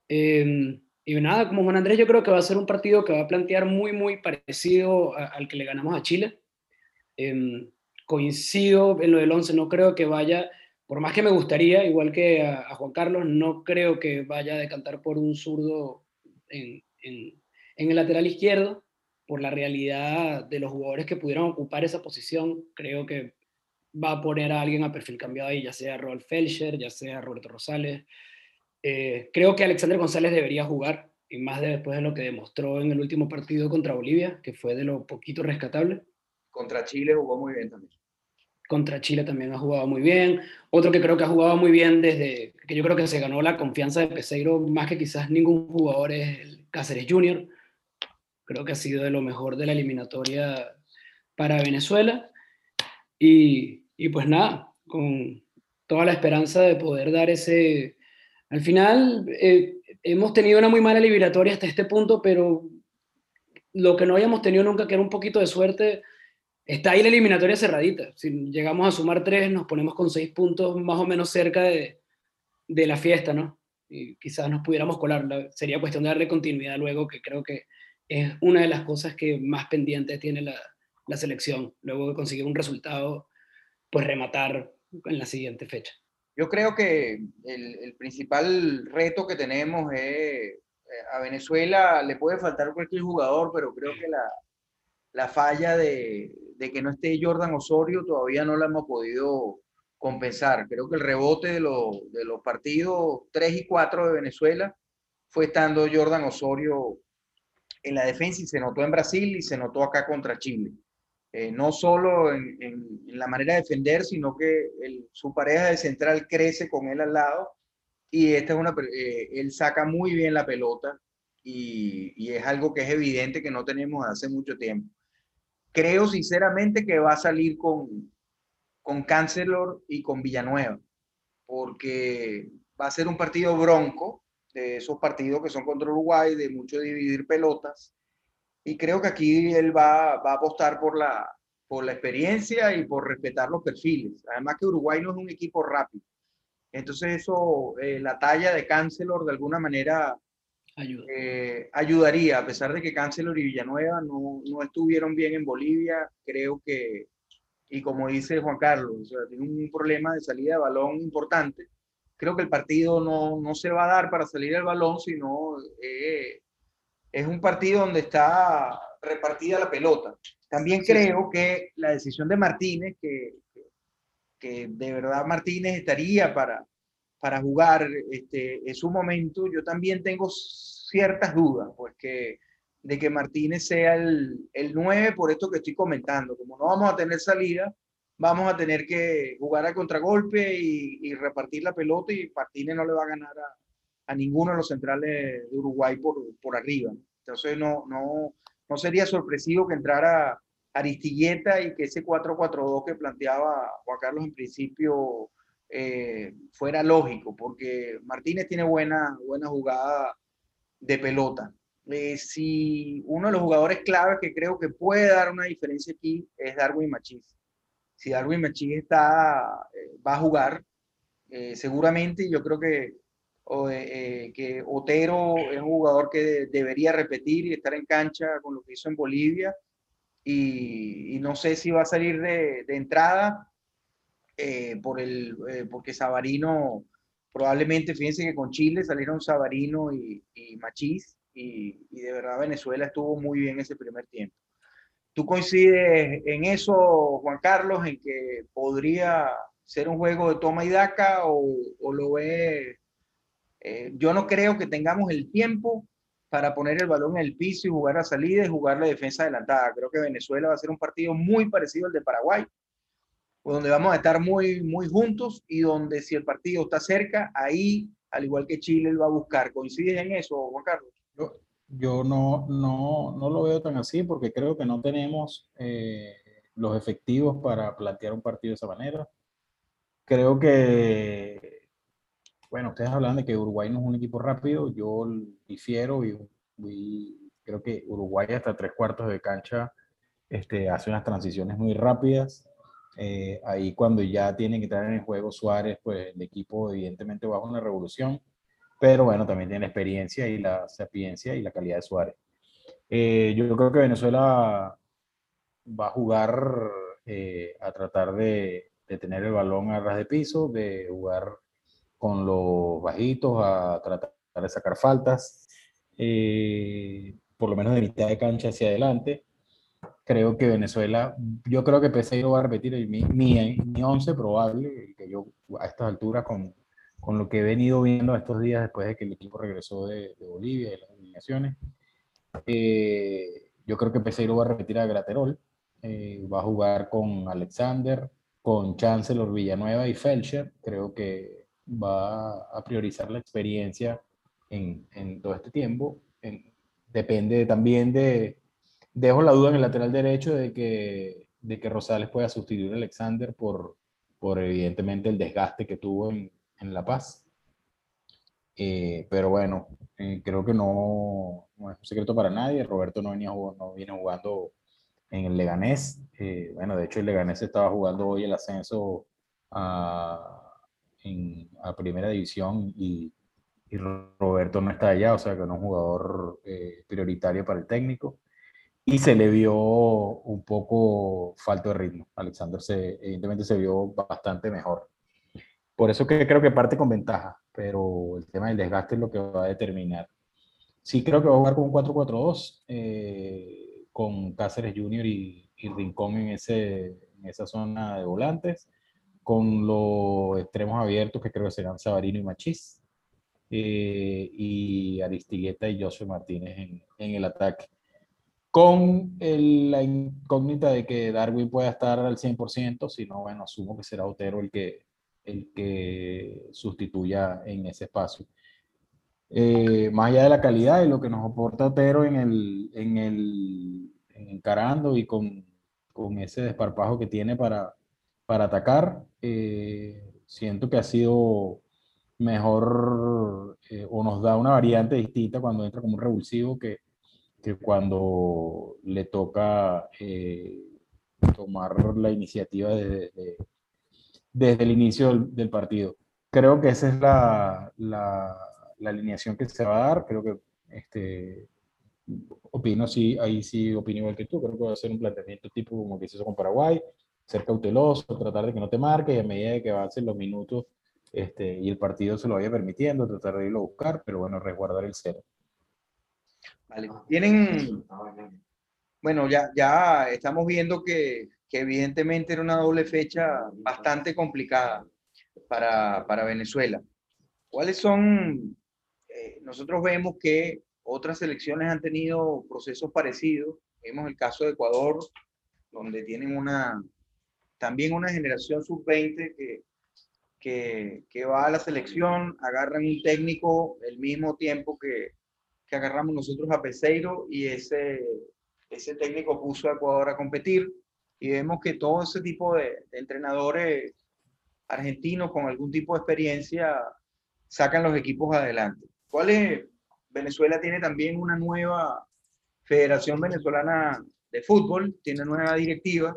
Em, y nada, como Juan Andrés, yo creo que va a ser un partido que va a plantear muy, muy parecido al que le ganamos a Chile. Em, coincido en lo del 11, no creo que vaya, por más que me gustaría, igual que a, Juan Carlos, no creo que vaya a decantar por un zurdo en, en, en el lateral izquierdo, por la realidad de los jugadores que pudieron ocupar esa posición. Creo que va a poner a alguien a perfil cambiado ahí, ya sea Rolf Felcher, ya sea Roberto Rosales. Eh, creo que Alexander González debería jugar, y más después de lo que demostró en el último partido contra Bolivia, que fue de lo poquito rescatable. Contra Chile jugó muy bien también. Contra Chile también ha jugado muy bien. Otro que creo que ha jugado muy bien desde que yo creo que se ganó la confianza de Peseiro, más que quizás ningún jugador, es el Cáceres Junior. Creo que ha sido de lo mejor de la eliminatoria para Venezuela. Y, y pues nada, con toda la esperanza de poder dar ese... Al final eh, hemos tenido una muy mala liberatoria hasta este punto, pero lo que no habíamos tenido nunca, que era un poquito de suerte, está ahí la eliminatoria cerradita. Si llegamos a sumar tres, nos ponemos con seis puntos más o menos cerca de, de la fiesta, ¿no? Y quizás nos pudiéramos colar. Sería cuestión de darle continuidad luego, que creo que es una de las cosas que más pendientes tiene la, la selección, luego de conseguir un resultado pues rematar en la siguiente fecha. Yo creo que el, principal reto que tenemos es, eh, a Venezuela le puede faltar cualquier jugador, pero creo que la, la falla de, de, que no esté Jordan Osorio todavía no la hemos podido compensar. Creo que el rebote de, de los partidos 3 y 4 de Venezuela fue estando Jordan Osorio en la defensa y se notó en Brasil y se notó acá contra Chile. Eh, no solo en, la manera de defender, sino que su pareja de central crece con él al lado y esta es una, eh, él saca muy bien la pelota y, es algo que es evidente que no tenemos hace mucho tiempo. Creo sinceramente que va a salir con, con Cancelor y con Villanueva, porque va a ser un partido bronco, de esos partidos que son contra Uruguay, de mucho dividir pelotas, y creo que aquí él va, va, a apostar por la, por la experiencia y por respetar los perfiles. Además que Uruguay no es un equipo rápido. Entonces eso, eh, la talla de Cancelor de alguna manera eh, ayudaría, a pesar de que Cancelor y Villanueva no, no, estuvieron bien en Bolivia, creo que, y como dice Juan Carlos, o sea, tiene un problema de salida de balón importante. Creo que el partido no, no se va a dar para salir el balón, sino eh, es un partido donde está repartida la pelota. También creo que la decisión de Martínez, que, que de verdad Martínez estaría para, para jugar este, en su momento, yo también tengo ciertas dudas, pues que de que Martínez sea el, el 9 por esto que estoy comentando. Como no vamos a tener salida, vamos a tener que jugar a contragolpe y, repartir la pelota y Martínez no le va a ganar a, ninguno de los centrales de Uruguay por, por arriba. Entonces no, no, no sería sorpresivo que entrara Aristilleta y que ese 4-4-2 que planteaba Juan Carlos en principio eh, fuera lógico, porque Martínez tiene buena, buena jugada de pelota. Eh, si uno de los jugadores claves que creo que puede dar una diferencia aquí es Darwin Machís. Si Darwin Machís está, eh, va a jugar, seguramente yo creo que, que Otero es un jugador que debería repetir y estar en cancha con lo que hizo en Bolivia y, no sé si va a salir de, entrada eh, por el, eh, porque Sabarino, probablemente, fíjense que con Chile salieron Sabarino y, y Machís y, de verdad Venezuela estuvo muy bien ese primer tiempo. ¿Tú coincides en eso, Juan Carlos, en que podría ser un juego de toma y daca o, lo ves? Eh, yo no creo que tengamos el tiempo para poner el balón en el piso y jugar a salida y jugar la defensa adelantada. Creo que Venezuela va a ser un partido muy parecido al de Paraguay, donde vamos a estar muy, muy juntos y donde si el partido está cerca, ahí, al igual que Chile, él va a buscar. ¿Coincides en eso, Juan Carlos? Yo, no, no, no lo veo tan así porque creo que no tenemos eh, los efectivos para plantear un partido de esa manera. Creo que bueno, ustedes hablan de que Uruguay no es un equipo rápido, yo difiero y, creo que Uruguay hasta tres cuartos de cancha este, hace unas transiciones muy rápidas. Eh, ahí cuando ya tienen que entrar en el juego Suárez, pues el equipo evidentemente va a una revolución, pero bueno, también tiene la experiencia y la sapiencia y la calidad de Suárez. Eh, yo creo que Venezuela va a jugar eh, a tratar de, de, tener el balón a ras de piso, de jugar con los bajitos a tratar de sacar faltas, eh, por lo menos de mitad de cancha hacia adelante. Creo que Venezuela, yo creo que Peseiro va a repetir mi, mi, mi 11 probable, que yo a estas alturas con, con lo que he venido viendo estos días después de que el equipo regresó de, Bolivia y las eliminaciones. Eh, yo creo que Peseiro va a repetir a Graterol, eh, va a jugar con Alexander, con Chancellor Villanueva y Felcher. Creo que va a priorizar la experiencia en, en todo este tiempo. depende también de, dejo la duda en el lateral derecho de que, de que Rosales pueda sustituir a Alexander por, por evidentemente el desgaste que tuvo en, en La Paz. Eh, pero bueno, eh, creo que no, no, es un secreto para nadie. Roberto no, venía, no viene jugando en el Leganés. Eh, bueno, de hecho el Leganés estaba jugando hoy el ascenso a, a primera división y, Roberto no está allá, o sea que no es un jugador eh, prioritario para el técnico. Y se le vio un poco falto de ritmo. Alexander se, evidentemente se vio bastante mejor. Por eso que creo que parte con ventaja, pero el tema del desgaste es lo que va a determinar. Sí creo que va a jugar con un 4-4-2, eh, con Cáceres Junior y, y Rincón en, ese, en esa zona de volantes con los extremos abiertos que creo que serán Sabarino y Machís, eh, y Aristigueta y José Martínez en, en el ataque. Con la incógnita de que Darwin pueda estar al 100%, si no, bueno, asumo que será Otero el que, el que sustituya en ese espacio. Eh, más allá de la calidad y lo que nos aporta Otero en el, en el encarando y con, con ese desparpajo que tiene para, para atacar. Eh, siento que ha sido mejor eh, o nos da una variante distinta cuando entra como un revulsivo que, que cuando le toca eh, tomar la iniciativa desde, desde el inicio del, partido. Creo que esa es la, la, la, alineación que se va a dar. Creo que este, opino, sí, ahí sí opino igual que tú. Creo que va a ser un planteamiento tipo como que se hizo con Paraguay ser cauteloso, tratar de que no te marque y a medida de que avancen los minutos este, y el partido se lo vaya permitiendo, tratar de irlo a buscar, pero bueno, resguardar el cero. Vale. Tienen, bueno, ya, ya estamos viendo que, que evidentemente era una doble fecha bastante complicada para, para Venezuela. ¿Cuáles son? Eh, nosotros vemos que otras selecciones han tenido procesos parecidos. Vemos el caso de Ecuador, donde tienen una, también una generación sub-20 que, que, que, va a la selección, agarran un técnico el mismo tiempo que, que agarramos nosotros a Peseiro y ese, ese técnico puso a Ecuador a competir y vemos que todo ese tipo de, de entrenadores argentinos con algún tipo de experiencia sacan los equipos adelante. ¿Cuál es? Venezuela tiene también una nueva Federación Venezolana de Fútbol, tiene nueva directiva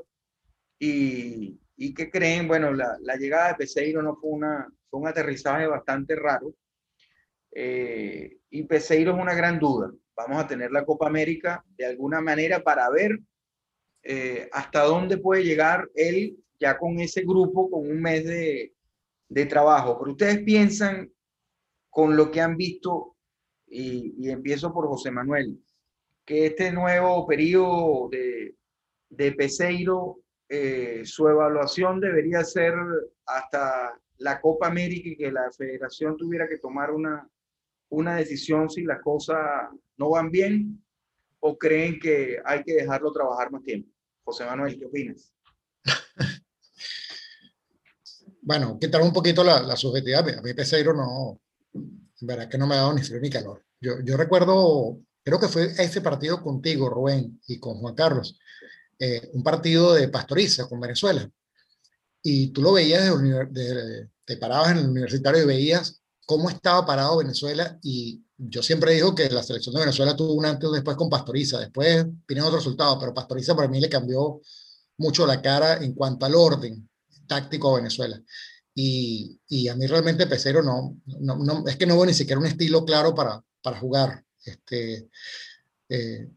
y, y que creen, bueno, la, la, llegada de Peseiro no fue, una, fue un aterrizaje bastante raro eh, y Peseiro es una gran duda. Vamos a tener la Copa América de alguna manera para ver eh, hasta dónde puede llegar él ya con ese grupo, con un mes de, de trabajo. Pero ustedes piensan con lo que han visto, y, empiezo por José Manuel, que este nuevo periodo de, de Peseiro, eh, su evaluación debería ser hasta la Copa América y que la federación tuviera que tomar una, una decisión si las cosas no van bien o creen que hay que dejarlo trabajar más tiempo. José Manuel, ¿qué opinas? *laughs* bueno, quitar un poquito la, la subjetividad. A mí Peseiro no, verá que no me ha dado ni frío ni calor. Yo, yo recuerdo, creo que fue ese partido contigo, Rubén, y con Juan Carlos, eh, un partido de pastoriza con Venezuela. Y tú lo veías, de, de, te parabas en el universitario y veías cómo estaba parado Venezuela y yo siempre digo que la selección de Venezuela tuvo un antes y después con Pastoriza, después vienen otros resultados, pero Pastoriza para mí le cambió mucho la cara en cuanto al orden táctico a Venezuela. Y, y, a mí realmente Pecero no, no, no, es que no veo ni siquiera un estilo claro para, para jugar. Este, eh,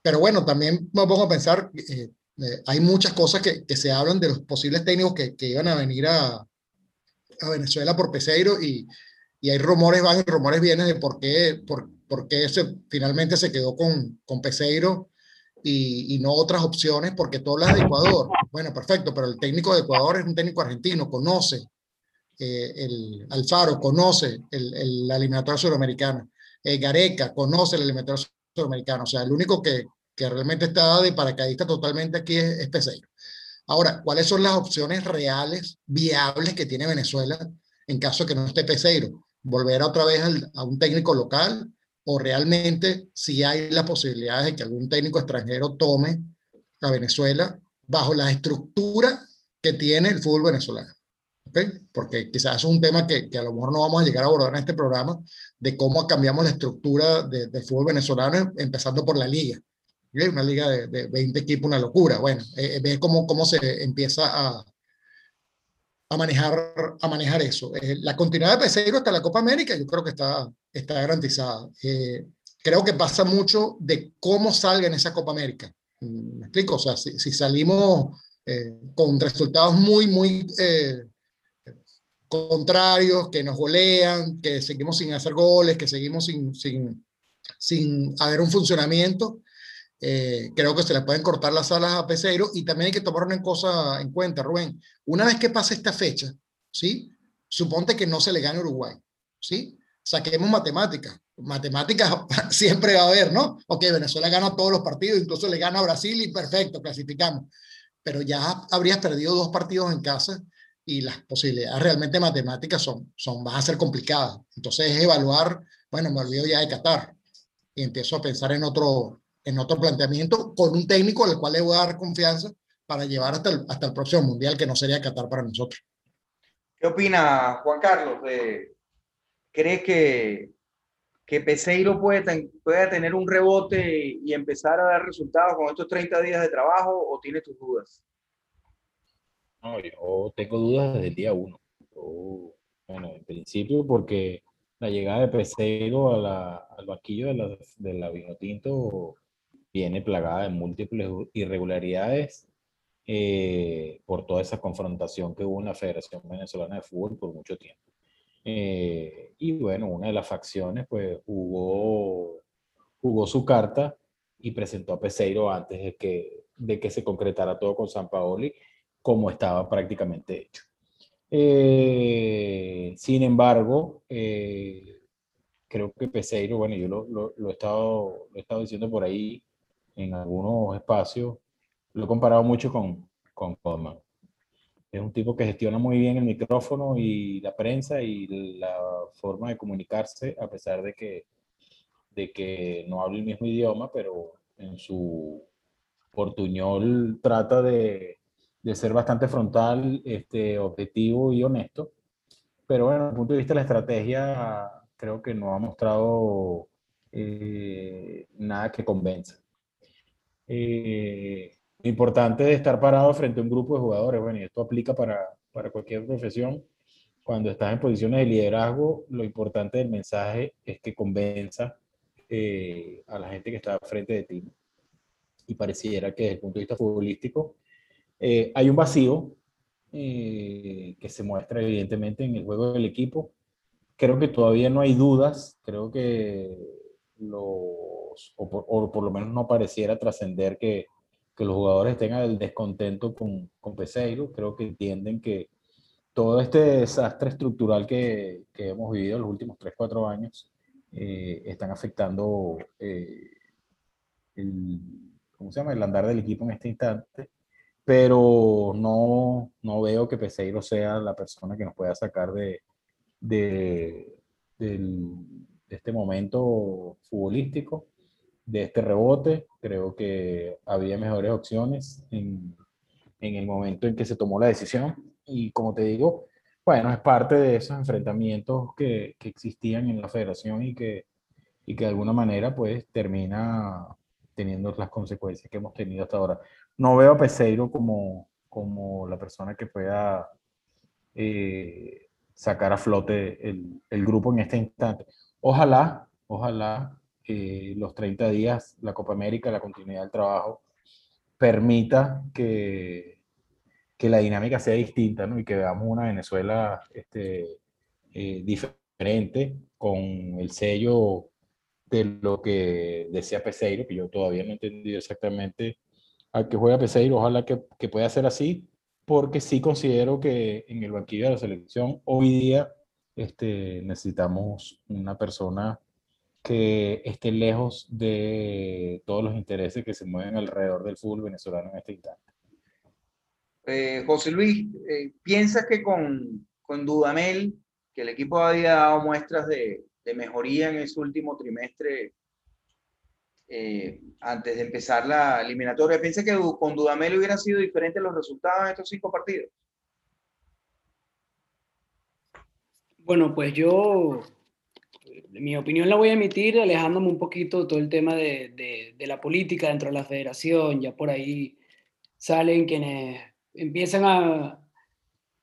pero bueno, también me pongo a pensar, eh, eh, hay muchas cosas que, que, se hablan de los posibles técnicos que, que iban a venir a, a Venezuela por Peseiro y, y, hay rumores van y rumores vienen de por qué, por, por qué se, finalmente se quedó con, con Peseiro y, y, no otras opciones, porque tú hablas de Ecuador. Bueno, perfecto, pero el técnico de Ecuador es un técnico argentino, conoce eh, el Alfaro, conoce el, el, la eliminatoria sudamericana. Eh, Gareca conoce el eliminatoria sudamericana. O sea, el único que, que realmente está de paracaidista totalmente aquí es, es Peseiro. Ahora, ¿cuáles son las opciones reales, viables que tiene Venezuela en caso de que no esté Peseiro? ¿Volver otra vez al, a un técnico local? o realmente si hay la posibilidad de que algún técnico extranjero tome a Venezuela bajo la estructura que tiene el fútbol venezolano. ¿Okay? Porque quizás es un tema que, que, a lo mejor no vamos a llegar a abordar en este programa, de cómo cambiamos la estructura del de fútbol venezolano, empezando por la liga. ¿Okay? Una liga de, de, 20 equipos, una locura. Bueno, eh, ve cómo, cómo se empieza a, a manejar, a manejar eso. Eh, la continuidad de Peseiro hasta la Copa América yo creo que está, está garantizada. Eh, creo que pasa mucho de cómo salga en esa Copa América. Mm, ¿Me explico? O sea, si, salimos eh, con resultados muy, muy contrarios, que nos golean, que seguimos sin hacer goles, que seguimos sin, sin, sin haber un funcionamiento, eh, creo que se le pueden cortar las alas a Peseiro y también hay que tomar una cosa en cuenta, Rubén. Una vez que pase esta fecha, ¿sí? Suponte que no se le gane a Uruguay, ¿sí? Saquemos matemáticas. Matemáticas *laughs* siempre va a haber, ¿no? Ok, Venezuela gana todos los partidos, incluso le gana a Brasil y perfecto, clasificamos. Pero ya habrías perdido dos partidos en casa y las posibilidades realmente matemáticas son, son, van a ser complicadas. Entonces es evaluar, bueno, me olvido ya de Qatar y empiezo a pensar en otro, en otro planteamiento con un técnico al cual le voy a dar confianza para llevar hasta el, hasta el próximo mundial, que no sería Qatar para nosotros. ¿Qué opina Juan Carlos? De, ¿Cree que, que Peseiro puede, puede tener un rebote y empezar a dar resultados con estos 30 días de trabajo o tiene tus dudas? No, yo tengo dudas desde el día uno. Yo, bueno, en principio porque la llegada de Peseiro a la, al banquillo de la, de la Vinotinto viene plagada de múltiples irregularidades eh, por toda esa confrontación que hubo en la Federación Venezolana de Fútbol por mucho tiempo. Eh, y bueno, una de las facciones pues jugó, jugó su carta y presentó a Peseiro antes de que, de que se concretara todo con San Paoli, como estaba prácticamente hecho. Eh, sin embargo, eh, creo que Peseiro, bueno, yo lo, lo, lo, he estado, lo he estado diciendo por ahí en algunos espacios, lo he comparado mucho con, con Coleman. es un tipo que gestiona muy bien el micrófono y la prensa y la forma de comunicarse, a pesar de que, de que no habla el mismo idioma, pero en su portuñol trata de, de ser bastante frontal, este, objetivo y honesto. Pero bueno, desde el punto de vista de la estrategia, creo que no ha mostrado eh, nada que convenza. Eh, importante de estar parado frente a un grupo de jugadores, bueno, y esto aplica para, para cualquier profesión, cuando estás en posiciones de liderazgo, lo importante del mensaje es que convenza eh, a la gente que está frente de ti. Y pareciera que desde el punto de vista futbolístico eh, hay un vacío eh, que se muestra evidentemente en el juego del equipo. Creo que todavía no hay dudas, creo que los, o por, o por lo menos no pareciera trascender que, que los jugadores tengan el descontento con, con Peseiro. Creo que entienden que todo este desastre estructural que, que hemos vivido los últimos 3, 4 años eh, están afectando eh, el, ¿cómo se llama? el andar del equipo en este instante. Pero no, no veo que Peseiro sea la persona que nos pueda sacar de, de, del, de este momento futbolístico de este rebote. Creo que había mejores opciones en, en, el momento en que se tomó la decisión. Y como te digo, bueno, es parte de esos enfrentamientos que, que existían en la federación y que, y que de alguna manera pues termina teniendo las consecuencias que hemos tenido hasta ahora. No veo a Peseiro como, como la persona que pueda eh, sacar a flote el, el grupo en este instante. Ojalá, ojalá eh, los 30 días, la Copa América, la continuidad del trabajo, permita que, que la dinámica sea distinta ¿no? y que veamos una Venezuela este, eh, diferente, con el sello de lo que decía Peseiro, que yo todavía no he entendido exactamente a qué juega Peseiro, ojalá que, que pueda ser así, porque sí considero que en el banquillo de la selección hoy día este, necesitamos una persona que esté lejos de todos los intereses que se mueven alrededor del fútbol venezolano en este instante. Eh, José Luis, eh, ¿piensas que con, con Dudamel, que el equipo había dado muestras de, de mejoría en ese último trimestre eh, antes de empezar la eliminatoria, ¿piensas que con Dudamel hubieran sido diferentes los resultados en estos cinco partidos? Bueno, pues yo mi opinión la voy a emitir alejándome un poquito de todo el tema de, la política dentro de la federación. Ya por ahí salen quienes empiezan a,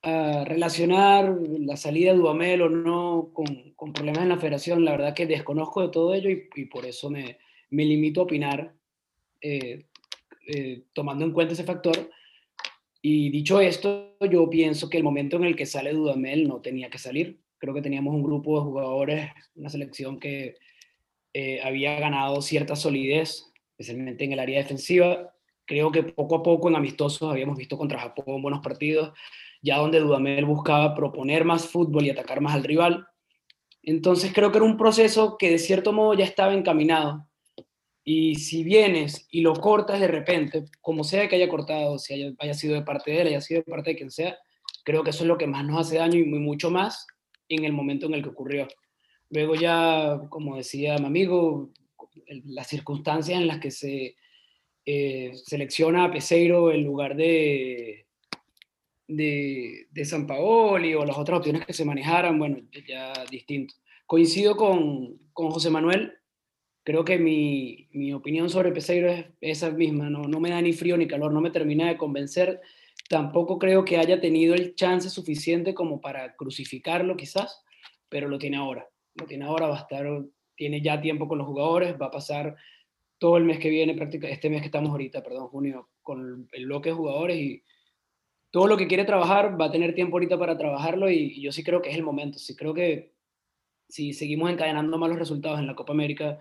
relacionar la salida de Dudamel o no con, problemas en la federación. La verdad que desconozco de todo ello y, por eso me, me, limito a opinar eh, eh, tomando en cuenta ese factor. Y dicho esto, yo pienso que el momento en el que sale Dudamel no tenía que salir creo que teníamos un grupo de jugadores, una selección que eh, había ganado cierta solidez, especialmente en el área defensiva. Creo que poco a poco en amistosos habíamos visto contra Japón buenos partidos, ya donde Dudamel buscaba proponer más fútbol y atacar más al rival. Entonces creo que era un proceso que de cierto modo ya estaba encaminado. Y si vienes y lo cortas de repente, como sea que haya cortado, si haya, haya sido de parte de él, haya sido de parte de quien sea, creo que eso es lo que más nos hace daño y muy, mucho más en el momento en el que ocurrió. Luego ya, como decía mi amigo, las circunstancias en las que se eh, selecciona a Peseiro en lugar de, de, de San Paoli o las otras opciones que se manejaran, bueno, ya distinto. Coincido con, con José Manuel, creo que mi, mi, opinión sobre Peseiro es esa misma, no, no me da ni frío ni calor, no me termina de convencer Tampoco creo que haya tenido el chance suficiente como para crucificarlo quizás, pero lo tiene ahora. Lo tiene ahora, va a estar, tiene ya tiempo con los jugadores, va a pasar todo el mes que viene, este mes que estamos ahorita, perdón, junio, con el bloque de jugadores y todo lo que quiere trabajar va a tener tiempo ahorita para trabajarlo y, y yo sí creo que es el momento. Sí creo que si seguimos encadenando malos resultados en la Copa América,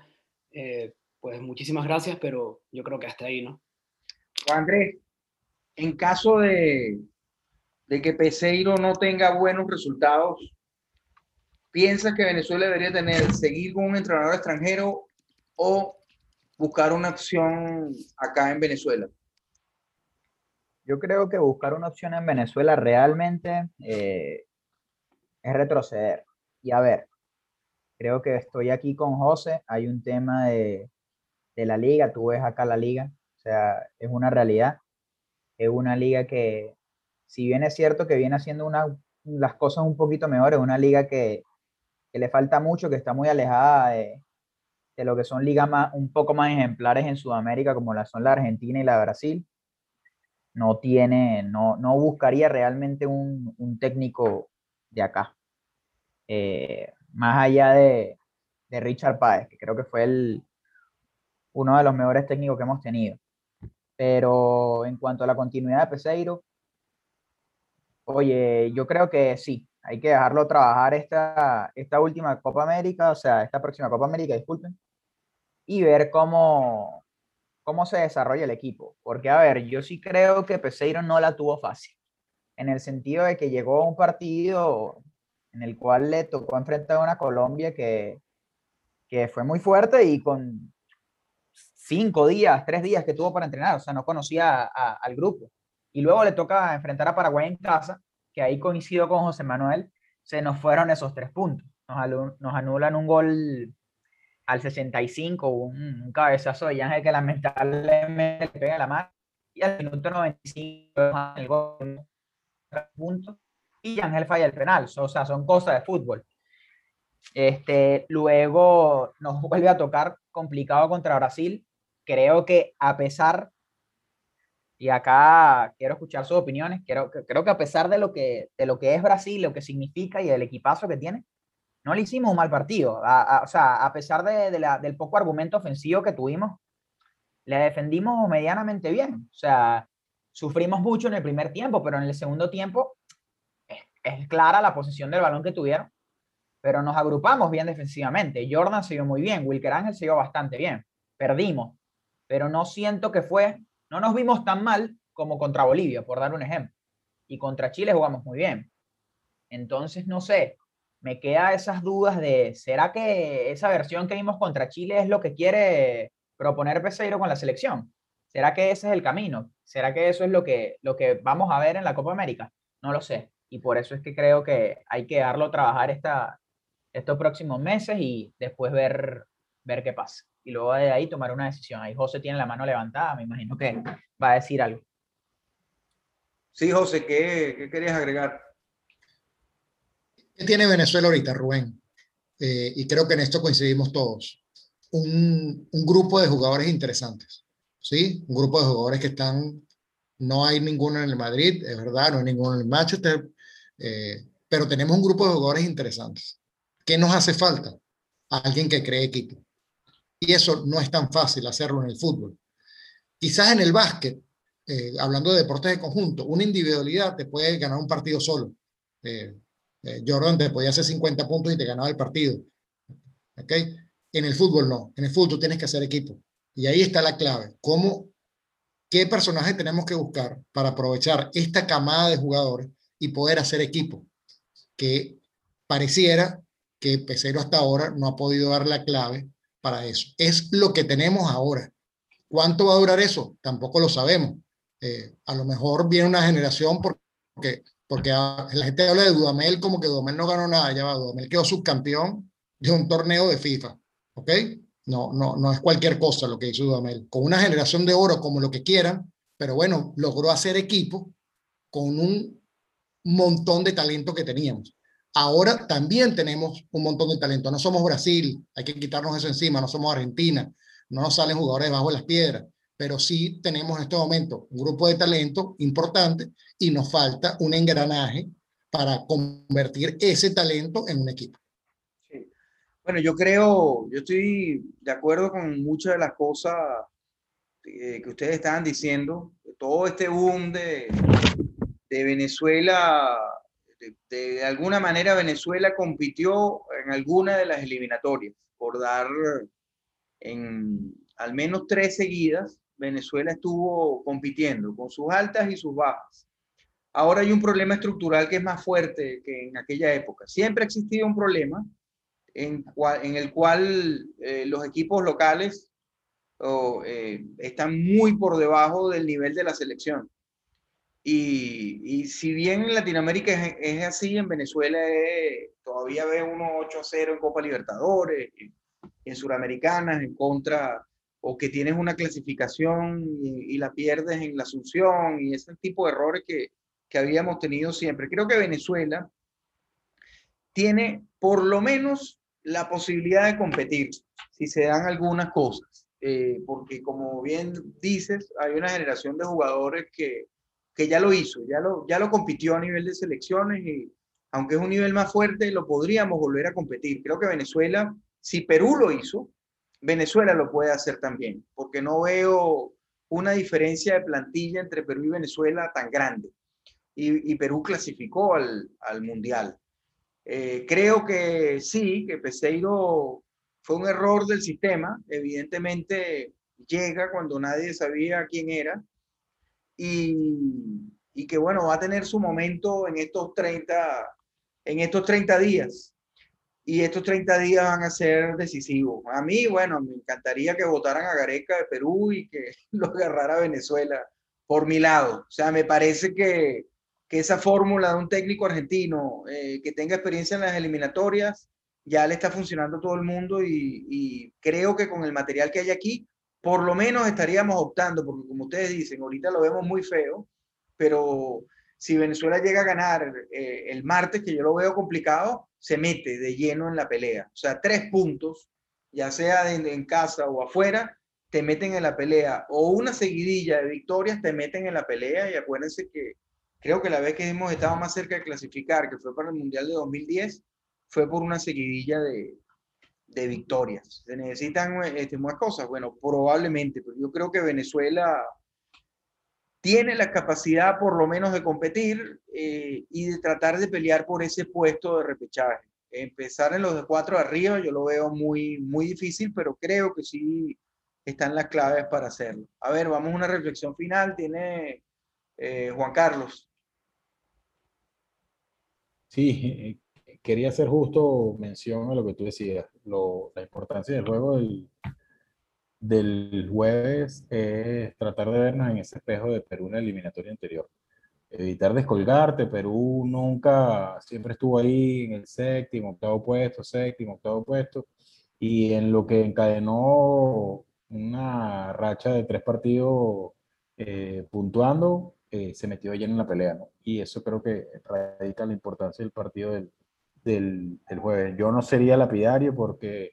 eh, pues muchísimas gracias, pero yo creo que hasta ahí, ¿no? Andrés, en caso de, que Peseiro no tenga buenos resultados, ¿piensas que Venezuela debería tener, seguir con un entrenador extranjero o buscar una opción acá en Venezuela? Yo creo que buscar una opción en Venezuela realmente eh, es retroceder. Y a ver, creo que estoy aquí con José, hay un tema de la liga, tú ves acá la liga, o sea, es una realidad, es una liga que, si bien es cierto que viene haciendo una, las cosas un poquito mejores, una liga que, que le falta mucho, que está muy alejada de, de lo que son ligas más, un poco más ejemplares en Sudamérica, como la son la Argentina y la Brasil, no tiene, no, no buscaría realmente un, un técnico de acá. Eh, más allá de, de, Richard Páez, que creo que fue uno de los mejores técnicos que hemos tenido. Pero en cuanto a la continuidad de Peseiro, oye, yo creo que sí, hay que dejarlo trabajar esta, esta última Copa América, o sea, esta próxima Copa América, disculpen, y ver cómo, cómo se desarrolla el equipo. Porque, a ver, yo sí creo que Peseiro no la tuvo fácil, en el sentido de que llegó a un partido en el cual le tocó enfrentar a una Colombia que, que fue muy fuerte y con cinco días, tres días que tuvo para entrenar, o sea, no conocía al grupo. Y luego le toca enfrentar a Paraguay en casa, que ahí coincido con José Manuel, se nos fueron esos tres puntos. Nos, nos anulan un gol al 65, un, un cabezazo de Ángel que lamentablemente le pega la mano, y al minuto 95 el gol punto, y Ángel falla el penal, o sea, son cosas de fútbol. Este, luego nos vuelve a tocar complicado contra Brasil. Creo que a pesar, y acá quiero escuchar sus opiniones, creo, creo que a pesar de lo que, de lo que es Brasil, lo que significa y el equipazo que tiene, no le hicimos un mal partido. o sea, a pesar de, del poco argumento ofensivo que tuvimos, le defendimos medianamente bien. O sea, sufrimos mucho en el primer tiempo, pero en el segundo tiempo es, es clara la posición del balón que tuvieron. Pero nos agrupamos bien defensivamente. Jordan se vio muy bien, Wilker Ángel se vio bastante bien. Perdimos, pero no siento que fue, no nos vimos tan mal como contra Bolivia, por dar un ejemplo. Y contra Chile jugamos muy bien. Entonces, no sé, me queda esas dudas de, ¿será que esa versión que vimos contra Chile es lo que quiere proponer Peseiro con la selección? ¿Será que ese es el camino? ¿Será que eso es lo que, lo que vamos a ver en la Copa América? No lo sé. Y por eso es que creo que hay que darlo trabajar esta, estos próximos meses y después ver, ver qué pasa. Y luego de ahí tomar una decisión. Ahí José tiene la mano levantada, me imagino que va a decir algo. Sí, José, ¿qué, qué querías agregar? ¿Qué tiene Venezuela ahorita, Rubén? Eh, y creo que en esto coincidimos todos. Un, un, grupo de jugadores interesantes, ¿sí? Un grupo de jugadores que están, no hay ninguno en el Madrid, es verdad, no hay ninguno en el Manchester, eh, pero tenemos un grupo de jugadores interesantes. ¿Qué nos hace falta? Alguien que cree equipo. Y eso no es tan fácil hacerlo en el fútbol. Quizás en el básquet, eh, hablando de deportes de conjunto, una individualidad te puede ganar un partido solo. Eh, eh, Jordan te podía hacer 50 puntos y te ganaba el partido. ¿Ok? En el fútbol no. En el fútbol tienes que hacer equipo. Y ahí está la clave. ¿Cómo, qué personaje tenemos que buscar para aprovechar esta camada de jugadores y poder hacer equipo? Que pareciera que Pesero hasta ahora no ha podido dar la clave para eso. Es lo que tenemos ahora. ¿Cuánto va a durar eso? Tampoco lo sabemos. Eh, a lo mejor viene una generación porque porque la gente habla de Dudamel como que Dudamel no ganó nada, ya va, Dudamel quedó subcampeón de un torneo de FIFA, ¿ok? No, no, no es cualquier cosa lo que hizo Dudamel, con una generación de oro como lo que quieran, pero bueno, logró hacer equipo con un montón de talento que teníamos. Ahora también tenemos un montón de talento, no somos Brasil, hay que quitarnos eso encima, no somos Argentina, no nos salen jugadores bajo las piedras, pero sí tenemos en este momento un grupo de talento importante y nos falta un engranaje para convertir ese talento en un equipo. Bueno, yo creo, yo estoy de acuerdo con muchas de las cosas que, ustedes estaban diciendo. Todo este boom de Venezuela, de, alguna manera Venezuela compitió en alguna de las eliminatorias, por dar en al menos tres seguidas, Venezuela estuvo compitiendo con sus altas y sus bajas. Ahora hay un problema estructural que es más fuerte que en aquella época. Siempre ha existido un problema en, el cual eh, los equipos locales eh, están muy por debajo del nivel de la selección. Y, si bien en Latinoamérica es, así, en Venezuela todavía ve uno 8 a 0 en Copa Libertadores, en, en Suramericanas, en contra, o que tienes una clasificación y, la pierdes en la Asunción y ese tipo de errores que, que habíamos tenido siempre. Creo que Venezuela tiene por lo menos la posibilidad de competir si se dan algunas cosas. Eh, porque como bien dices, hay una generación de jugadores que, que ya lo hizo, ya lo, ya lo compitió a nivel de selecciones y aunque es un nivel más fuerte, lo podríamos volver a competir. Creo que Venezuela, si Perú lo hizo, Venezuela lo puede hacer también, porque no veo una diferencia de plantilla entre Perú y Venezuela tan grande. Y, Perú clasificó al, al Mundial. Eh, creo que sí, que Peseiro fue un error del sistema. Evidentemente llega cuando nadie sabía quién era. Y, que bueno, va a tener su momento en estos 30, en estos 30 días. Y estos 30 días van a ser decisivos. A mí, bueno, me encantaría que votaran a Gareca de Perú y que *laughs* lo agarrara Venezuela por mi lado. O sea, me parece que, que esa fórmula de un técnico argentino eh, que tenga experiencia en las eliminatorias ya le está funcionando a todo el mundo y, creo que con el material que hay aquí, por lo menos estaríamos optando, porque como ustedes dicen, ahorita lo vemos muy feo, pero si Venezuela llega a ganar eh, el martes, que yo lo veo complicado, se mete de lleno en la pelea. O sea, tres puntos, ya sea en casa o afuera, te meten en la pelea. O una seguidilla de victorias te meten en la pelea y acuérdense que Creo que la vez que hemos estado más cerca de clasificar, que fue para el Mundial de 2010, fue por una seguidilla de, de victorias. ¿Se necesitan este, más cosas? Bueno, probablemente, pero yo creo que Venezuela tiene la capacidad por lo menos de competir eh, y de tratar de pelear por ese puesto de repechaje. Empezar en los de cuatro arriba yo lo veo muy, muy difícil, pero creo que sí están las claves para hacerlo. A ver, vamos a una reflexión final. Tiene eh, Juan Carlos. Sí, eh, quería hacer justo mención a lo que tú decías, la importancia del juego del, jueves es tratar de vernos en ese espejo de Perú en la eliminatoria anterior. Evitar descolgarte, Perú nunca, siempre estuvo ahí en el séptimo, octavo puesto, séptimo, octavo puesto, y en lo que encadenó una racha de tres partidos eh, puntuando, eh, se metió lleno en la pelea, ¿no? Y eso creo que radica la importancia del partido del, del, jueves. Yo no sería lapidario porque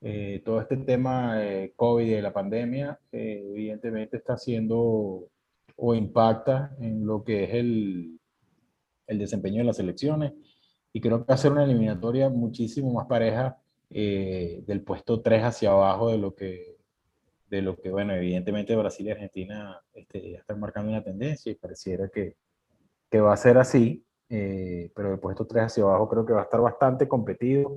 eh, todo este tema COVID y de la pandemia eh, evidentemente está haciendo o impacta en lo que es el, el desempeño de las elecciones y creo que ser una eliminatoria muchísimo más pareja del puesto 3 hacia abajo de lo que de lo que, bueno, evidentemente Brasil y Argentina este, ya están marcando una tendencia y pareciera que, que va a ser así, eh, pero el puesto 3 hacia abajo creo que va a estar bastante competido,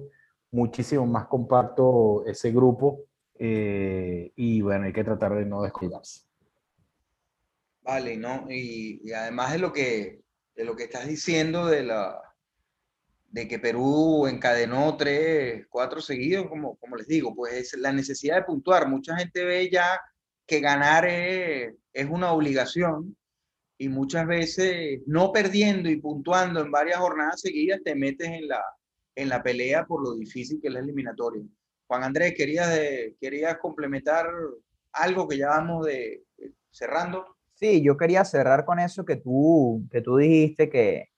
muchísimo más compacto ese grupo eh, y bueno, hay que tratar de no descuidarse. Vale, ¿no? Y, y, además de lo que, de lo que estás diciendo de la, de que Perú encadenó tres, cuatro seguidos, como, como les digo, pues es la necesidad de puntuar. Mucha gente ve ya que ganar es, una obligación y muchas veces no perdiendo y puntuando en varias jornadas seguidas te metes en la, en la pelea por lo difícil que es la eliminatoria. Juan Andrés, ¿querías, querías complementar algo que ya vamos de, cerrando? Sí, yo quería cerrar con eso que tú, que tú dijiste, que,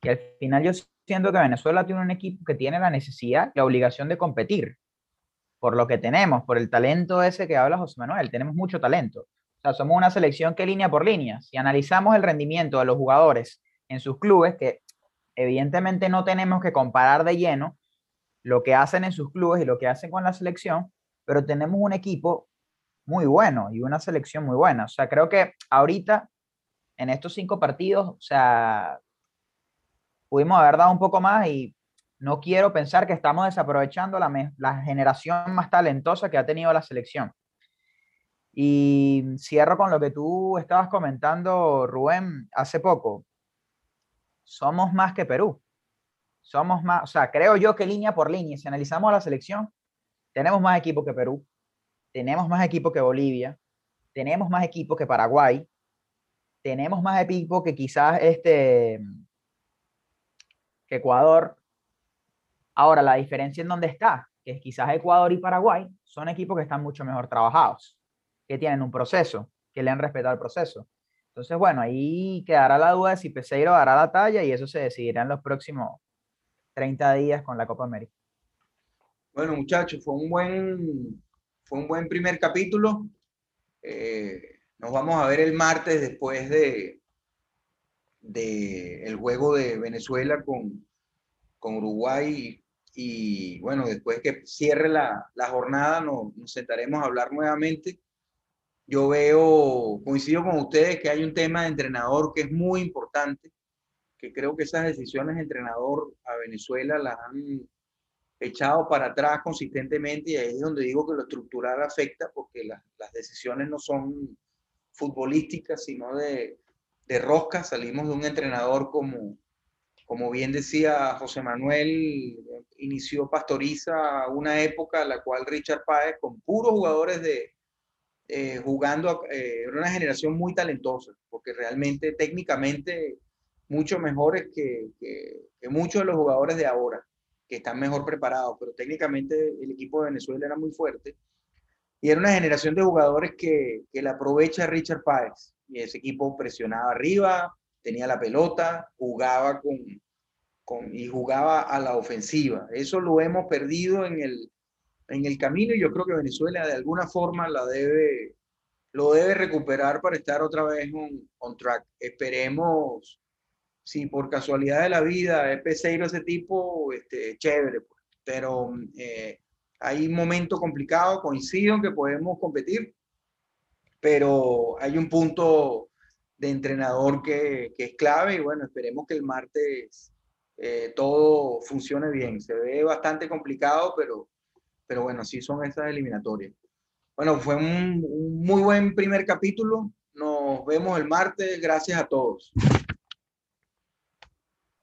que al final yo siento que Venezuela tiene un equipo que tiene la necesidad la obligación de competir por lo que tenemos, por el talento ese que habla José Manuel. Tenemos mucho talento. O sea, somos una selección que línea por línea. Si analizamos el rendimiento de los jugadores en sus clubes, que evidentemente no tenemos que comparar de lleno lo que hacen en sus clubes y lo que hacen con la selección, pero tenemos un equipo muy bueno y una selección muy buena. O sea, creo que ahorita, en estos cinco partidos, o sea, pudimos haber dado un poco más y no quiero pensar que estamos desaprovechando la, la generación más talentosa que ha tenido la selección. Y cierro con lo que tú estabas comentando, Rubén, hace poco. Somos más que Perú. Somos más, o sea, creo yo que línea por línea, si analizamos la selección, tenemos más equipo que Perú, tenemos más equipo que Bolivia, tenemos más equipo que Paraguay, tenemos más equipo que quizás este, que Ecuador. Ahora, la diferencia en dónde está, que quizás Ecuador y Paraguay, son equipos que están mucho mejor trabajados, que tienen un proceso, que le han respetado el proceso. Entonces, bueno, ahí quedará la duda de si Peseiro dará la talla y eso se decidirá en los próximos 30 días con la Copa América. Bueno, muchachos, fue un buen, fue un buen primer capítulo. Eh, nos vamos a ver el martes después de, de el juego de Venezuela con, con Uruguay y, bueno, después que cierre la, la jornada nos, nos sentaremos a hablar nuevamente yo veo, coincido con ustedes que hay un tema de entrenador que es muy importante, que creo que esas decisiones de entrenador a Venezuela las han echado para atrás consistentemente y ahí es donde digo que lo estructural afecta porque las decisiones no son futbolísticas, sino de, de rosca. Salimos de un entrenador como, como bien decía José Manuel, inició Pastoriza una época en la cual Richard Páez, con puros jugadores de, eh, jugando, eh, era una generación muy talentosa, porque realmente técnicamente mucho mejores que, que, muchos de los jugadores de ahora, que están mejor preparados, pero técnicamente el equipo de Venezuela era muy fuerte. Y era una generación de jugadores que, que la aprovecha Richard Páez. Y ese equipo presionaba arriba, tenía la pelota, jugaba con, con, y jugaba a la ofensiva. Eso lo hemos perdido en el, en el camino y yo creo que Venezuela de alguna forma la debe, lo debe recuperar para estar otra vez on, on track. Esperemos, si por casualidad de la vida es Peseiro ese tipo, este, chévere, pues. pero eh, hay un momento complicado, coincido en que podemos competir, pero hay un punto de entrenador que, que es clave y bueno, esperemos que el martes eh, todo funcione bien. Se ve bastante complicado, pero pero bueno, sí son esas eliminatorias. Bueno, fue un, muy buen primer capítulo. Nos vemos el martes. Gracias a todos.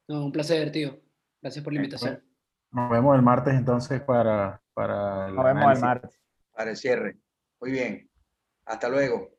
No, un placer, tío. Gracias por la invitación. Nos vemos el martes entonces para... para Nos vemos el martes. Para el cierre. Muy bien. Hasta luego.